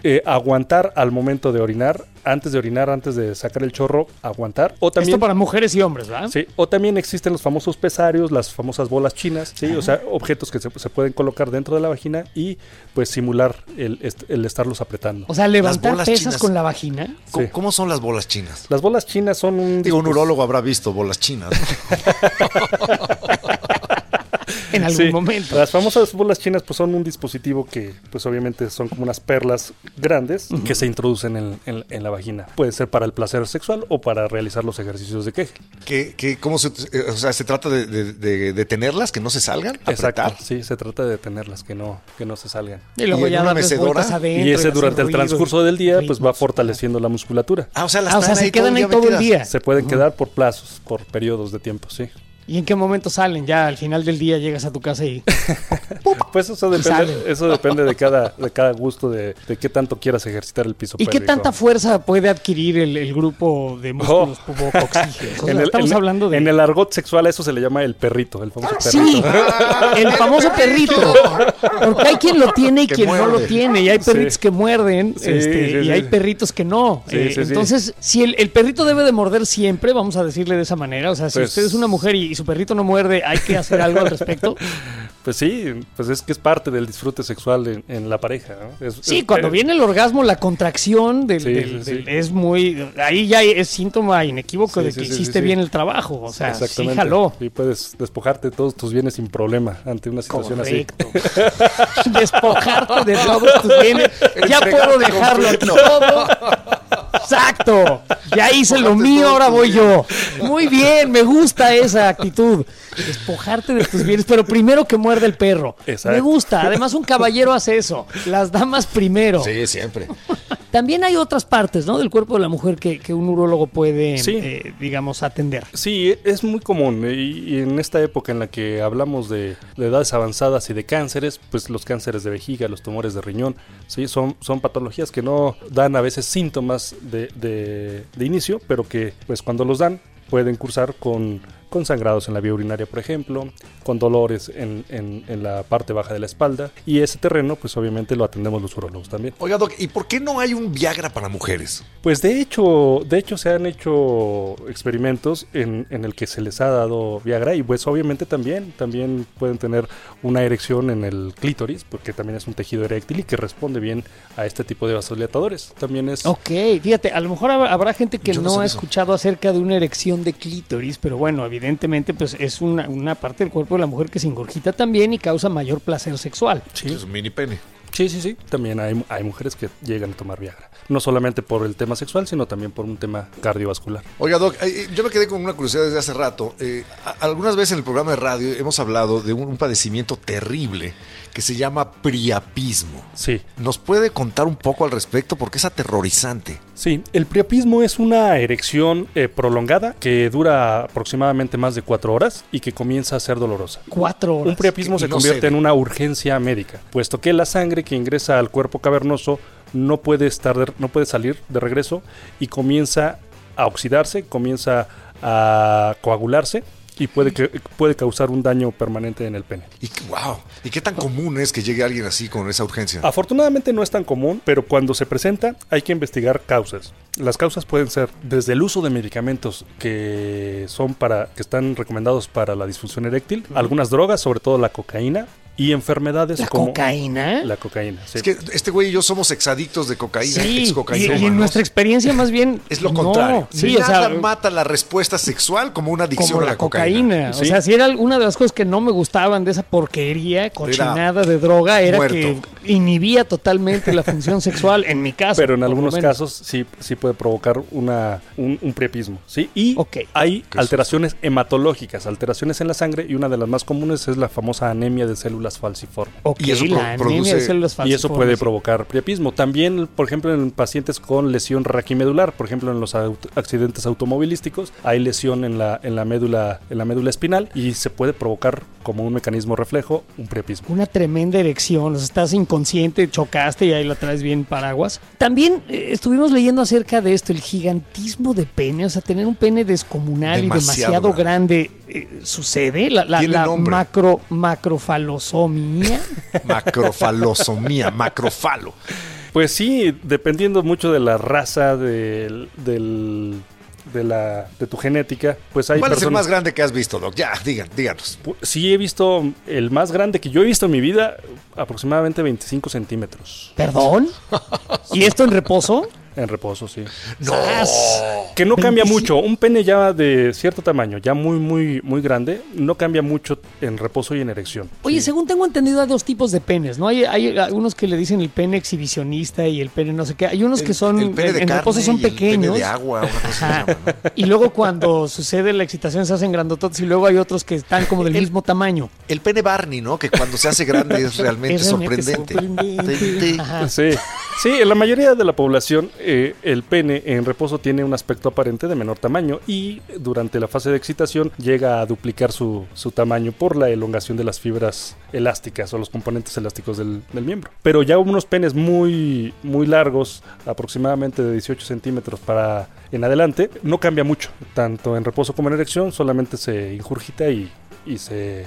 Eh, aguantar al momento de orinar, antes de orinar, antes de sacar el chorro, aguantar. O también. Esto para mujeres y hombres, ¿verdad? Sí, o también existen los famosos pesarios, las famosas bolas chinas, ¿sí? O sea, objetos que se, se pueden colocar dentro de la vagina y pues simular el, el estarlos apretando. O sea, levantar pesas chinas. con la vagina. ¿Cómo, sí. cómo son las bolas chinas? Las bolas chinas son un... Digo, un urólogo habrá visto bolas chinas. en algún Sí, momento. Las famosas bolas chinas pues son un dispositivo que pues obviamente son como unas perlas grandes que se introducen en, en- en la vagina. Puede ser para el placer sexual o para realizar los ejercicios de Kegel. ¿Qué, qué- cómo se, eh, o sea, se trata de, de- de detenerlas, que no se salgan? Exacto. apretar? Sí, se trata de detenerlas que no, que no se salgan. Y luego ¿Y en ya una mecedora? adentro Y ese durante el transcurso del día pues va fortaleciendo la musculatura. Ah, o sea, las Ah, o sea, se quedan ahí todo el día. Se pueden quedar por plazos, por periodos de tiempo, sí. ¿Y en qué momento salen? Ya al final del día llegas a tu casa y... Pues eso depende, eso depende de cada, de cada gusto, de, de qué tanto quieras ejercitar el piso ¿Y qué tanta fuerza puede adquirir el, el grupo de músculos pubocoxígeos? O sea, el, estamos en- hablando de... en el argot sexual a eso se le llama el perrito, el famoso perrito. Sí, el famoso perrito. Porque hay quien lo tiene y Que quien no lo tiene. Y hay perritos Sí. que muerden Sí, este, y hay perritos que no. Eh, entonces, si el, el perrito debe de morder siempre, vamos a decirle de esa manera. O sea, si Pues- usted es una mujer y su perrito no muerde, hay que hacer algo al respecto. Pues sí, pues es que es parte del disfrute sexual en, en la pareja. ¿no? Es- Sí, es- cuando eh, viene el orgasmo, la contracción del, Sí, del- sí, del- sí. es muy... Ahí ya es síntoma inequívoco Sí, de que hiciste bien el trabajo. O sea, sí jaló. Y puedes despojarte de todos tus bienes sin problema ante una situación así. Correcto. Despojarte de todos tus bienes. Ya puedo dejarlo aquí todo. Exacto. Ya hice lo mío, ahora voy yo. Muy bien, me gusta esa actitud. Despojarte de tus bienes, pero primero que muerde el perro. Exacto. Me gusta. Además, un caballero hace eso. Las damas primero. Sí, siempre. También hay otras partes, ¿no? Del cuerpo de la mujer que, que un urólogo puede, Sí. eh, digamos, atender. Sí, es muy común y, y en esta época en la que hablamos de, de edades avanzadas y de cánceres, pues los cánceres de vejiga, los tumores de riñón, sí, son, son patologías que no dan a veces síntomas de, de- de inicio, pero que pues cuando los dan pueden cursar con, con sangrados en la vía urinaria, por ejemplo, con dolores en, en- en la parte baja de la espalda y ese terreno pues obviamente lo atendemos los urólogos también. Oiga, Doc, ¿y por qué no hay un Viagra para mujeres? Pues de hecho, de hecho se han hecho experimentos en, en el que se les ha dado Viagra y pues obviamente también, también pueden tener una erección en el clítoris, porque también es un tejido eréctil y que responde bien a este tipo de vasodilatadores. También es... Ok, fíjate, a lo mejor habrá, habrá gente que Yo no no, sé ha eso. escuchado acerca de una erección de clítoris, pero bueno, evidentemente pues es una, una parte del cuerpo de la mujer que se ingurgita también y causa mayor placer sexual. Sí, Es un mini pene. sí, sí, sí. También hay, hay mujeres que llegan a tomar Viagra. No solamente por el tema sexual, sino también por un tema cardiovascular. Oiga, Doc, eh, yo me quedé con una curiosidad desde hace rato. Eh, algunas veces en el programa de radio hemos hablado de un, un padecimiento terrible que se llama priapismo. Sí. ¿Nos puede contar un poco al respecto? Porque es aterrorizante. Sí, el priapismo es una erección eh, prolongada que dura aproximadamente más de cuatro horas y que comienza a ser dolorosa. Cuatro horas. Un priapismo se no convierte cede. en una urgencia médica, puesto que la sangre que ingresa al cuerpo cavernoso no puede estar de- no puede salir de regreso y comienza a oxidarse, comienza a coagularse y puede que puede causar un daño permanente en el pene. Y wow. ¿Y qué tan común es que llegue alguien así con esa urgencia? Afortunadamente no es tan común, pero cuando se presenta hay que investigar causas. Las causas pueden ser desde el uso de medicamentos que son para que están recomendados para la disfunción eréctil, algunas drogas, sobre todo la cocaína y enfermedades ¿La como cocaína? la cocaína. sí. Es que este güey y yo somos exadictos de cocaína. Sí, y, y en nuestra experiencia más bien... Es lo no, contrario. Sí, o Nada sea, mata la respuesta sexual como una adicción como a la la cocaína. O Sí. sea, si era una de las cosas que no me gustaban de esa porquería, cochinada de droga, era muerto. que inhibía totalmente la función sexual, en mi caso. pero en algunos menos. casos sí, sí puede provocar una, un, un priapismo. ¿sí? Y Ok. hay es alteraciones hematológicas, alteraciones en la sangre, y una de las más comunes es la famosa anemia de células falciformes. Ok, Y eso la produce- de células Y eso puede falciformes. provocar priapismo. También, por ejemplo, en pacientes con lesión raquimedular, por ejemplo, en los aut- accidentes automovilísticos, hay lesión en la, en la médula, en la médula espinal y se puede provocar como un mecanismo reflejo un priapismo. Una tremenda erección, o sea, estás inconsciente, chocaste y ahí la traes bien paraguas. También eh, estuvimos leyendo acerca de esto, el gigantismo de pene, o sea, tener un pene descomunal y Demasiado demasiado grande, eh, ¿sucede? La, macro, macrofalosomía. Macrofalosomía, macrofalo. Pues sí, dependiendo mucho de la raza, del, del- de, la, de tu genética, pues hay ¿Cuál es el más grande que has visto, Doc? Ya, digan, díganos. Sí he visto el más grande que yo he visto en mi vida, aproximadamente 25 centímetros. ¿Perdón? ¿Y esto en reposo? En reposo, sí. No. Que no cambia 25. mucho. Un pene ya de cierto tamaño, ya muy, muy, muy grande, no cambia mucho en reposo y en erección. Oye, Sí. según tengo entendido, hay dos tipos de penes, ¿no? Hay, hay algunos que le dicen el pene exhibicionista y el pene no sé qué. Hay unos que son, el pene de en, carne reposo son y el pequeños. pene de agua, una cosa. Y luego cuando sucede la excitación se hacen grandototes y luego hay otros que están como del El- mismo tamaño. El pene Barney, ¿no? Que cuando se hace grande es realmente Es realmente sorprendente. sorprendente. Sí, sí, en la mayoría de la población eh, el pene en reposo tiene un aspecto aparente de menor tamaño y durante la fase de excitación llega a duplicar su, tamaño por la elongación de las fibras elásticas o los componentes elásticos del, miembro. Pero ya unos penes muy, muy largos, aproximadamente de 18 centímetros para en adelante, no cambia mucho, tanto en reposo como en erección, solamente se injurgita y, y se,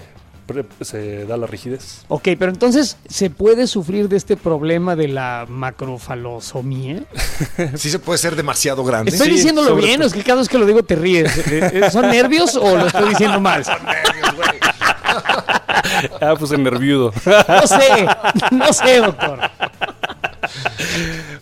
se da la rigidez. Ok, pero entonces, ¿se puede sufrir de este problema de la macrofalosomía? Sí se puede ser demasiado grande. ¿Estoy Sí, diciéndolo bien todo. o es que cada vez que lo digo te ríes? Eh, eh, ¿Son nervios o lo estoy diciendo mal? Ah, pues en nerviudo. No sé, no sé, doctor.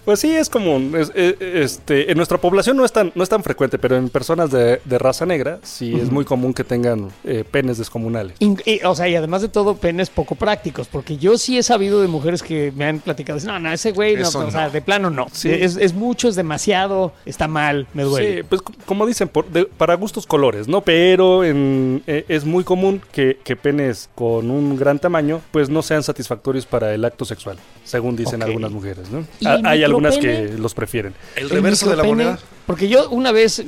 Pues sí, es común. Es- eh, este, en nuestra población no es tan, no es tan frecuente, pero en personas de, de raza negra sí es muy común que tengan eh, penes descomunales. In- y, o sea, y además de todo, penes poco prácticos, porque yo sí he sabido de mujeres que me han platicado, dicen, no, no, ese güey, no, Eso o sea, no. de plano no. Sí. Es, es mucho, es demasiado, está mal, me duele. Sí, pues como dicen, por- de- para gustos colores, ¿no? Pero en- eh, es muy común que, que penes con un gran tamaño pues no sean satisfactorios para el acto sexual, según dicen Ok. algunas mujeres, ¿no? ¿Y Ha- el Hay algunas que los prefieren. El El reverso de la moneda. Porque yo una vez,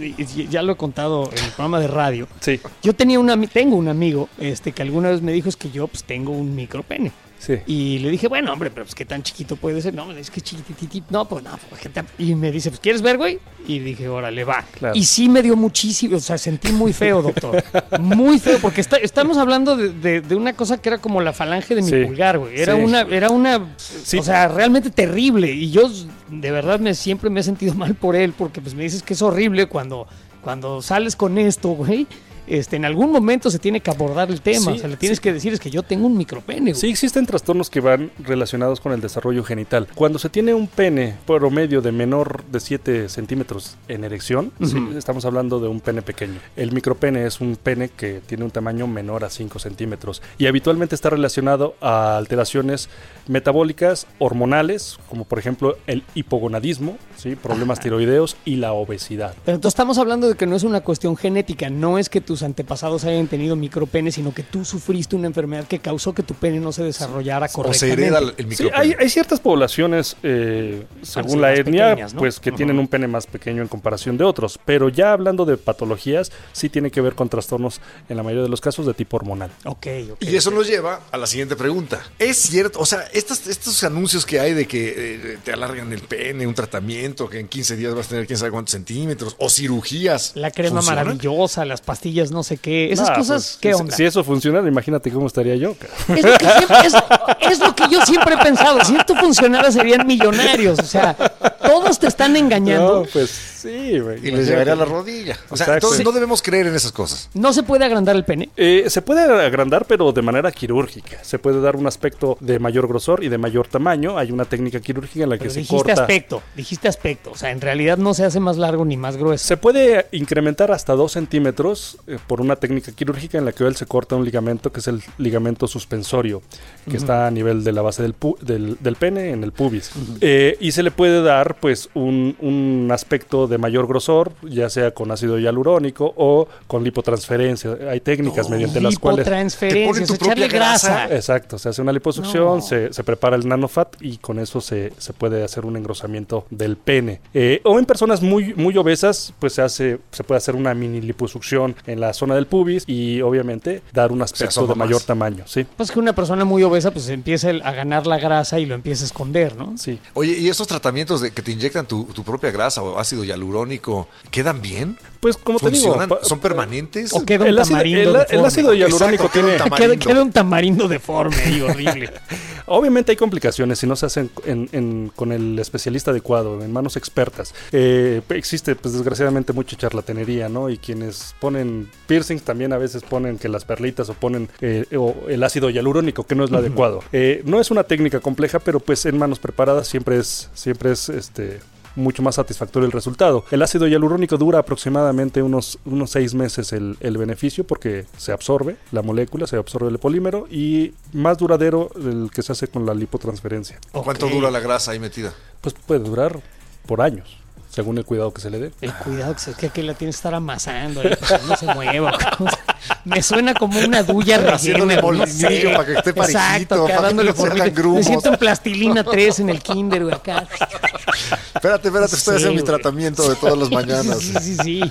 ya lo he contado en el programa de radio, Sí, yo tenía un ami- tengo un amigo este, que alguna vez me dijo es que yo pues tengo un micropene. Sí. Y le dije, bueno, hombre, pero pues qué tan chiquito puede ser. No, es que chiquititito. No, pues no, pues, ¿qué tan-?" Y me dice, pues ¿quieres ver, güey? Y dije, órale, va. Claro. Y sí me dio muchísimo, o sea, sentí muy feo, doctor. Muy feo, porque está- estamos hablando de, de- de una cosa que era como la falange de mi Sí. pulgar, güey. Era Sí. una, era una, o sea, realmente terrible. Y yo de verdad me siempre me he sentido mal por él, porque pues me dices que es horrible cuando, cuando sales con esto, güey. Este, en algún momento se tiene que abordar el tema. Sí, o sea, le tienes sí. que decir es que yo tengo un micropene, güey. Sí existen trastornos que van relacionados con el desarrollo genital. Cuando se tiene un pene promedio de menor de 7 centímetros en erección, sí, estamos hablando de un pene pequeño. El micropene es un pene que tiene un tamaño menor a 5 centímetros y habitualmente está relacionado a alteraciones metabólicas hormonales, como por ejemplo el hipogonadismo, ¿sí? problemas tiroideos y la obesidad. Pero entonces estamos hablando de que no es una cuestión genética, no es que tus antepasados hayan tenido micropene, sino que tú sufriste una enfermedad que causó que tu pene no se desarrollara O se correctamente. hereda el Sí, micropene. hay, hay ciertas poblaciones, eh, según sí, la etnia, pequeñas, ¿no? pues que tienen un pene más pequeño en comparación de otros. Pero ya hablando de patologías, sí tiene que ver con trastornos, en la mayoría de los casos, de tipo hormonal. Ok, ok. Y eso nos lleva a la siguiente pregunta. ¿Es cierto? O sea, estas, estos anuncios que hay de que eh, te alargan el pene, un tratamiento, que en 15 días vas a tener quién sabe cuántos centímetros, o cirugías. La crema maravillosa, las pastillas, no sé qué. Esas Ah, cosas, pues, ¿qué onda? Si eso funciona, imagínate cómo estaría yo. Es lo, que siempre- es- es lo que yo siempre he pensado. Si esto funcionara, serían millonarios. O sea, todos te están engañando. No, pues sí, güey. Y les llegaría a la rodilla. O sea, Exacto. entonces no debemos creer en esas cosas. No se puede agrandar el pene. Eh, se puede agrandar, pero de manera quirúrgica. Se puede dar un aspecto de mayor grosor y de mayor tamaño. Hay una técnica quirúrgica en la que Pero se dijiste corta. aspecto, dijiste aspecto. O sea, en realidad no se hace más largo ni más grueso. Se puede incrementar hasta 2 centímetros eh, por una técnica quirúrgica en la que él se corta un ligamento que es el ligamento suspensorio, que está a nivel de la base del, pu- del, del pene, en el pubis. Eh, y se le puede dar pues un, un aspecto de mayor grosor, ya sea con ácido hialurónico o con lipotransferencia. Hay técnicas mediante las cuales... Lipotransferencia, echarle propia grasa. grasa. Exacto, se hace una liposucción, No. se, se prepara el nanofat y con eso se, se puede hacer un engrosamiento del pene. Eh, o en personas muy, muy obesas, pues se hace, se puede hacer una mini liposucción en la zona del pubis y obviamente dar un aspecto de mayor más. tamaño, sí. Pues que una persona muy obesa pues empieza a ganar la grasa y lo empieza a esconder, ¿no? Sí. Oye, ¿y estos tratamientos de que te inyectan tu, tu propia grasa o ácido hialurónico quedan bien? Pues como te digo, ¿Funcionan? ¿Son permanentes? O queda un el ácido, tamarindo el- el ácido hialurónico Exacto, queda tiene... un Queda, tamarindo. queda un tamarindo deforme y horrible. Obviamente hay complicaciones si no se hacen en- en- con el especialista adecuado, en manos expertas. Eh, existe, pues desgraciadamente, mucha charlatanería, ¿no? Y quienes ponen piercings también a veces ponen que las perlitas o ponen eh, o el ácido hialurónico, que no es lo adecuado. Eh, no es una técnica compleja, pero pues en manos preparadas siempre es, siempre es este mucho más satisfactorio el resultado. El ácido hialurónico dura aproximadamente unos, unos seis meses el, el beneficio porque se absorbe la molécula, se absorbe el polímero y más duradero el que se hace con la lipotransferencia. ¿Cuánto Ok. dura la grasa ahí metida? Pues puede durar por años, según el cuidado que se le dé. El cuidado que, se, que, que la tienes que estar amasando que no se mueva. Me suena como una rellena. güey, no sé. para que esté parejito, Exacto, acá para que dándole no se hagan formita. Me siento en plastilina 3 en el kinder, güey, acá. Espérate, espérate, estoy Sí, haciendo mi tratamiento de todas las mañanas. Sí, sí, sí.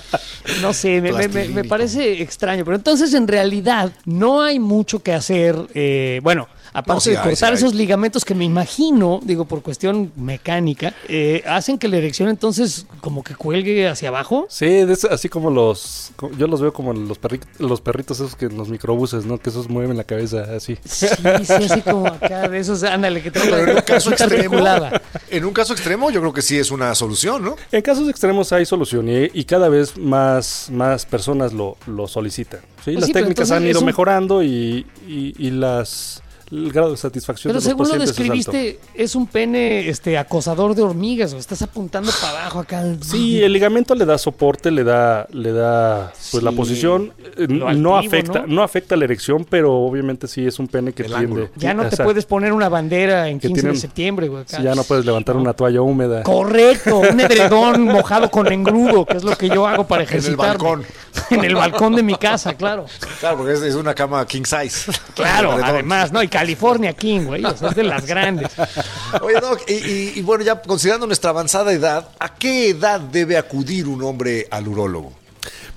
No sé, me, me- me- parece extraño. Pero entonces, en realidad, no hay mucho que hacer. eh, bueno, aparte No, sí de hay, cortar sí esos ligamentos que me imagino, digo, por cuestión mecánica, eh, hacen que la erección entonces como que cuelgue hacia abajo. Sí, de eso- así como los. Yo los veo como los, perri- los perritos esos que en los microbuses, ¿no? Que esos mueven la cabeza así. Sí, sí, así como acá de esos, ándale, que un la caso extremo, en un caso extremo, yo creo que sí es una solución, ¿no? En casos extremos hay solución y, y cada vez más, más personas lo, lo solicitan. ¿sí? Pues las sí, técnicas han ido es un- mejorando y, y- y las el grado de satisfacción Pero de los según lo pacientes es alto. describiste, es, un pene este acosador de hormigas, o estás apuntando para abajo acá. Sí, el ligamento le da soporte, le da, le da pues la posición. No afecta, ¿no? ¿no? afecta la erección, pero obviamente sí es un pene que El tiende. ángulo. Ya no te puedes poner una bandera en Que 15 de septiembre, güey. acá. Sí, ya no puedes levantar una toalla húmeda. Correcto, un edredón mojado con engrudo, que es lo que yo hago para En el ejercitarme. balcón. En el balcón de mi casa, claro. Claro, porque es, es una cama king size. Claro, además, ¿no? Y California King, güey, o sea, es de las grandes. Oye, Doc, y, y- y bueno, ya considerando nuestra avanzada edad, ¿a qué edad debe acudir un hombre al urólogo?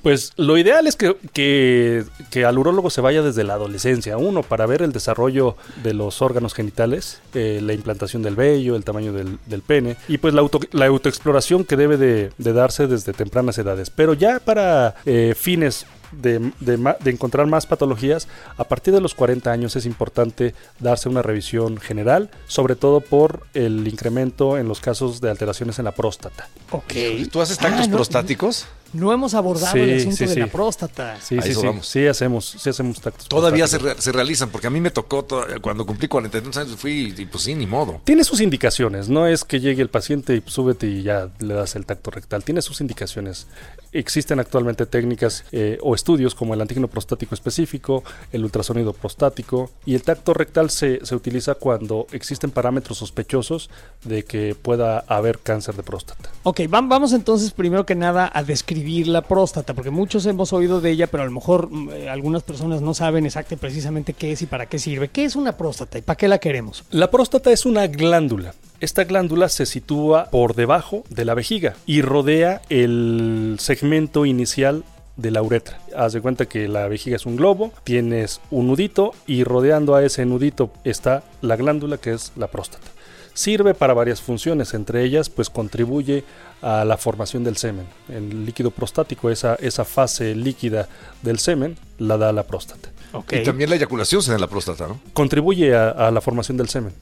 Pues lo ideal es que, que, que al urólogo se vaya desde la adolescencia, uno, para ver el desarrollo de los órganos genitales, eh, la implantación del vello, el tamaño del, del pene, y pues la, auto, la autoexploración que debe de, de darse desde tempranas edades. Pero ya para eh, fines de, de de encontrar más patologías, a partir de los 40 años es importante darse una revisión general, sobre todo por el incremento en los casos de alteraciones en la próstata. Ok. ¿Tú haces tactos Ah, no, prostáticos? No hemos abordado Sí, el asunto sí, de sí. la próstata. Sí, sí, vamos. sí hacemos, sí hacemos tactos. Todavía se, re- se realizan, porque a mí me tocó to- cuando cumplí 42 años, fui y pues sí, ni modo. Tiene sus indicaciones, no es que llegue el paciente y pues, súbete y ya le das el tacto rectal. Tiene sus indicaciones. Existen actualmente técnicas eh, o estudios como el antígeno prostático específico, el ultrasonido prostático y el tacto rectal se, se utiliza cuando existen parámetros sospechosos de que pueda haber cáncer de próstata. Ok, vam- vamos entonces primero que nada a describir la próstata, porque muchos hemos oído de ella, pero a lo mejor mm, eh, algunas personas no saben exactamente precisamente qué es y para qué sirve. ¿Qué es una próstata y para qué la queremos? La próstata es una glándula. Esta glándula se sitúa por debajo de la vejiga y rodea el segmento inicial de la uretra. Haz de cuenta que la vejiga es un globo, tienes un nudito y rodeando a ese nudito está la glándula que es la próstata. Sirve para varias funciones, entre ellas pues contribuye a la formación del semen. El líquido prostático, esa, esa fase líquida del semen, la da la próstata. Y también la eyaculación se da en la próstata, ¿no? Contribuye a, a la formación del semen.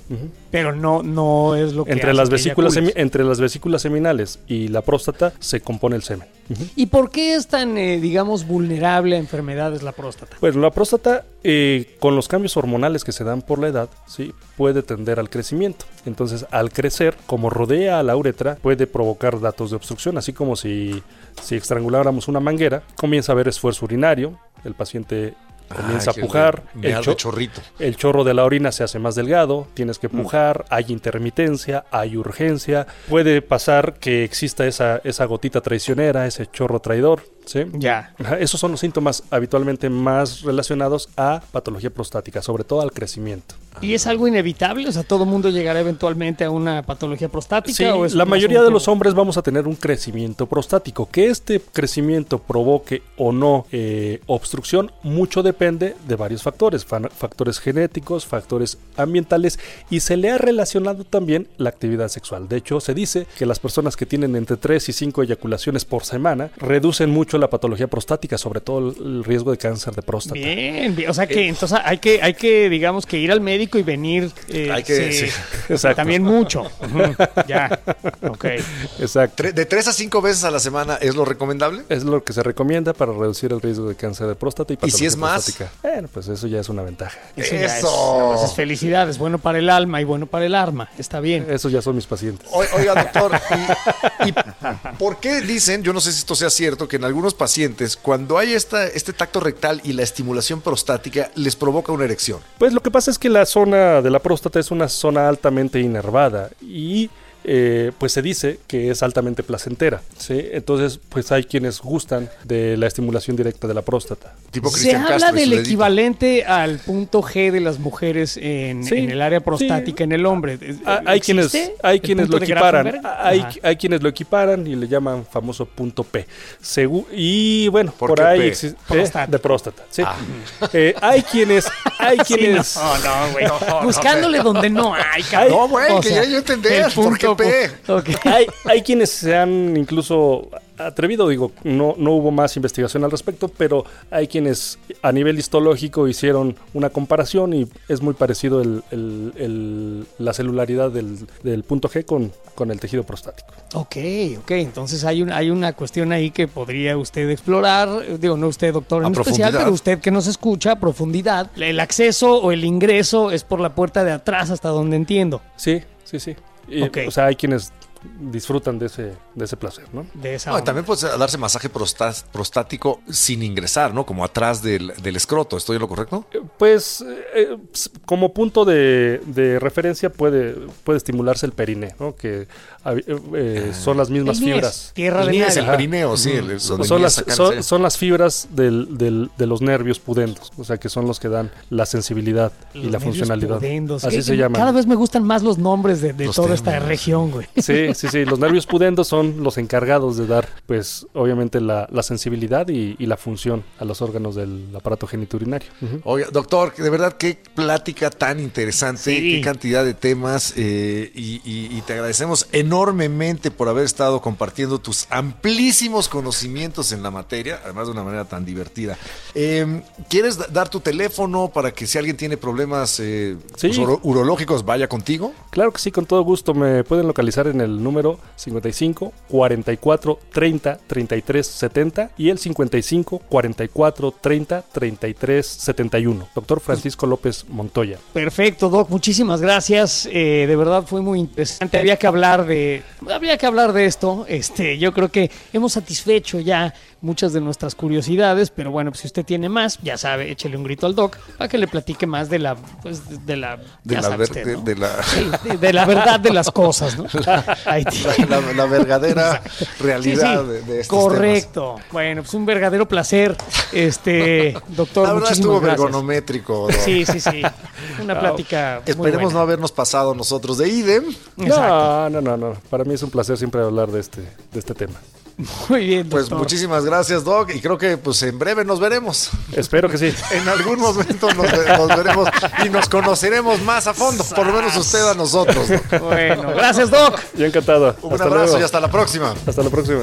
Pero no, no es lo que Entre hace las, que vesículas entre las vesículas seminales y la próstata se compone el semen. ¿Y por qué es tan, eh, digamos, vulnerable a enfermedades la próstata? Pues la próstata, eh, con los cambios hormonales que se dan por la edad, sí, puede tender al crecimiento. Entonces, al crecer, como rodea a la uretra, puede provocar datos de obstrucción, así como si, si estranguláramos una manguera, comienza a haber esfuerzo urinario, el paciente comienza Ay, a pujar, el, cho- chorrito. el chorro de la orina se hace más delgado, tienes que pujar, hay intermitencia, hay urgencia, puede pasar que exista esa, esa gotita traicionera, ese chorro traidor, ¿sí? Ya. Esos son los síntomas habitualmente más relacionados a patología prostática, sobre todo al crecimiento. ¿Y es algo inevitable? O sea, ¿todo mundo llegará eventualmente a una patología prostática? Sí, o es la mayoría de los hombres vamos a tener un crecimiento prostático. Que este crecimiento provoque o no eh, obstrucción, mucho depende de varios factores, fa- factores genéticos, factores ambientales y se le ha relacionado también la actividad sexual. De hecho, se dice que las personas que tienen entre 3 y 5 eyaculaciones por semana reducen mucho la patología prostática, sobre todo el- riesgo de cáncer de próstata. Bien, bien, o sea que entonces hay que, hay que, digamos, que ir al médico y venir eh, Hay que- sí, también mucho. Ya, ok. Exacto. Tre- De tres a cinco veces a la semana es lo recomendable. Es lo que se recomienda para reducir el riesgo de cáncer de próstata y ¿Y si es patología más? prostática. Bueno, pues eso ya es una ventaja. Eso, ya es- Eso. pues es felicidad, es bueno para el alma y bueno para el arma. Está bien. Esos ya son mis pacientes. O- Oiga, doctor, ¿y, y por qué dicen, yo no sé si esto sea cierto, que en algunos pacientes, cuando hay esta, este tacto rectal y la estimulación prostática, les provoca una erección? Pues lo que pasa es que la zona de la próstata es una zona altamente inervada y eh, pues se dice que es altamente placentera. ¿sí? Entonces, pues hay quienes gustan de la estimulación directa de la próstata. Tipo Se habla Castro del equivalente al punto G de las mujeres en, Sí, en el área prostática sí. en el hombre. Ah, Hay quienes, ¿Existe hay quienes lo equiparan, Grafenberg? hay, hay quienes lo equiparan y le llaman famoso punto P. Segu- y bueno, ¿Por ahí existe Próstata. de próstata. sí. Eh, hay quienes, hay Sí, quienes, no, no, güey. Buscándole donde no hay, cabrón. No, güey, que sea, ya yo entender, el ¿por qué punto P? pu- ok. hay, hay quienes se han incluso atrevido, digo, no, no hubo más investigación al respecto, pero hay quienes a nivel histológico hicieron una comparación y es muy parecido el- el- el- la celularidad del, del punto G con, con el tejido prostático. Ok, ok. Entonces hay, un, hay una cuestión ahí que podría usted explorar. Digo, no usted, doctor, A en especial, profundidad. pero usted que nos escucha a profundidad. El acceso o el ingreso es por la puerta de atrás, hasta donde entiendo. Sí, sí, sí. Y, Ok. O sea, hay quienes disfrutan de ese, de ese placer, ¿no? De esa No, también puede darse masaje prostá- prostático sin ingresar, ¿no? Como atrás del, del escroto. ¿Estoy en lo correcto? Pues eh, eh, ps- como punto de, de referencia puede, puede estimularse el perine, ¿no? Que eh, eh, son las mismas El fibras. Tierra El nadie. el perineo, sí. el- Son las, son, las fibras del, del- de los nervios pudendos, o sea que son los que dan la sensibilidad y la funcionalidad. pudendos. Así Que- se que llaman. Cada vez me gustan más los nombres de, toda esta región, güey. Sí, sí, sí. Los nervios pudendos son los encargados de dar, pues, obviamente la, la sensibilidad y, y la función a los órganos del aparato geniturinario. Ujú. Oiga, doctor, de verdad qué plática tan interesante, Sí. qué cantidad de temas eh, y, y- y te agradecemos enormemente por haber estado compartiendo tus amplísimos conocimientos en la materia, además de una manera tan divertida. Eh, ¿Quieres da- dar tu teléfono para que si alguien tiene problemas eh, Sí. pues, uro- urológicos vaya contigo? Claro que sí, con todo gusto. Me pueden localizar en el número 55 44 30 33 70 y el 55 44 30 33 71. Doctor Francisco López Montoya. Perfecto, Doc, muchísimas gracias. Eh, de verdad fue muy interesante. Había que hablar de, había que hablar de esto. Este, yo creo que hemos satisfecho ya muchas de nuestras curiosidades, pero bueno, pues si usted tiene más, ya sabe, échele un grito al Doc para que le platique más de la, pues, de la, De la, sabe ver- usted, de, ¿no? de la, Sí, de, de la verdad de las cosas, ¿no? La- la- la verdadera Sí, realidad sí, de, de estos temas. Correcto. Bueno, pues un verdadero placer, este doctor. La verdad estuvo gracias. ergonométrico. doc. Sí, sí, sí. Una plática. muy Esperemos buena. no habernos pasado nosotros de idem. Exacto. No, no, no, no. Para mí es un placer siempre hablar de este, de este tema. Muy bien, Pues doctor. muchísimas gracias, Doc. Y creo que pues en breve nos veremos. Espero que sí. En algún momento nos, ve- nos veremos y nos conoceremos más a fondo. Por lo menos usted a nosotros. Doc. Bueno, gracias, Doc. Yo encantado. Un hasta abrazo luego. y hasta la próxima. Hasta la próxima.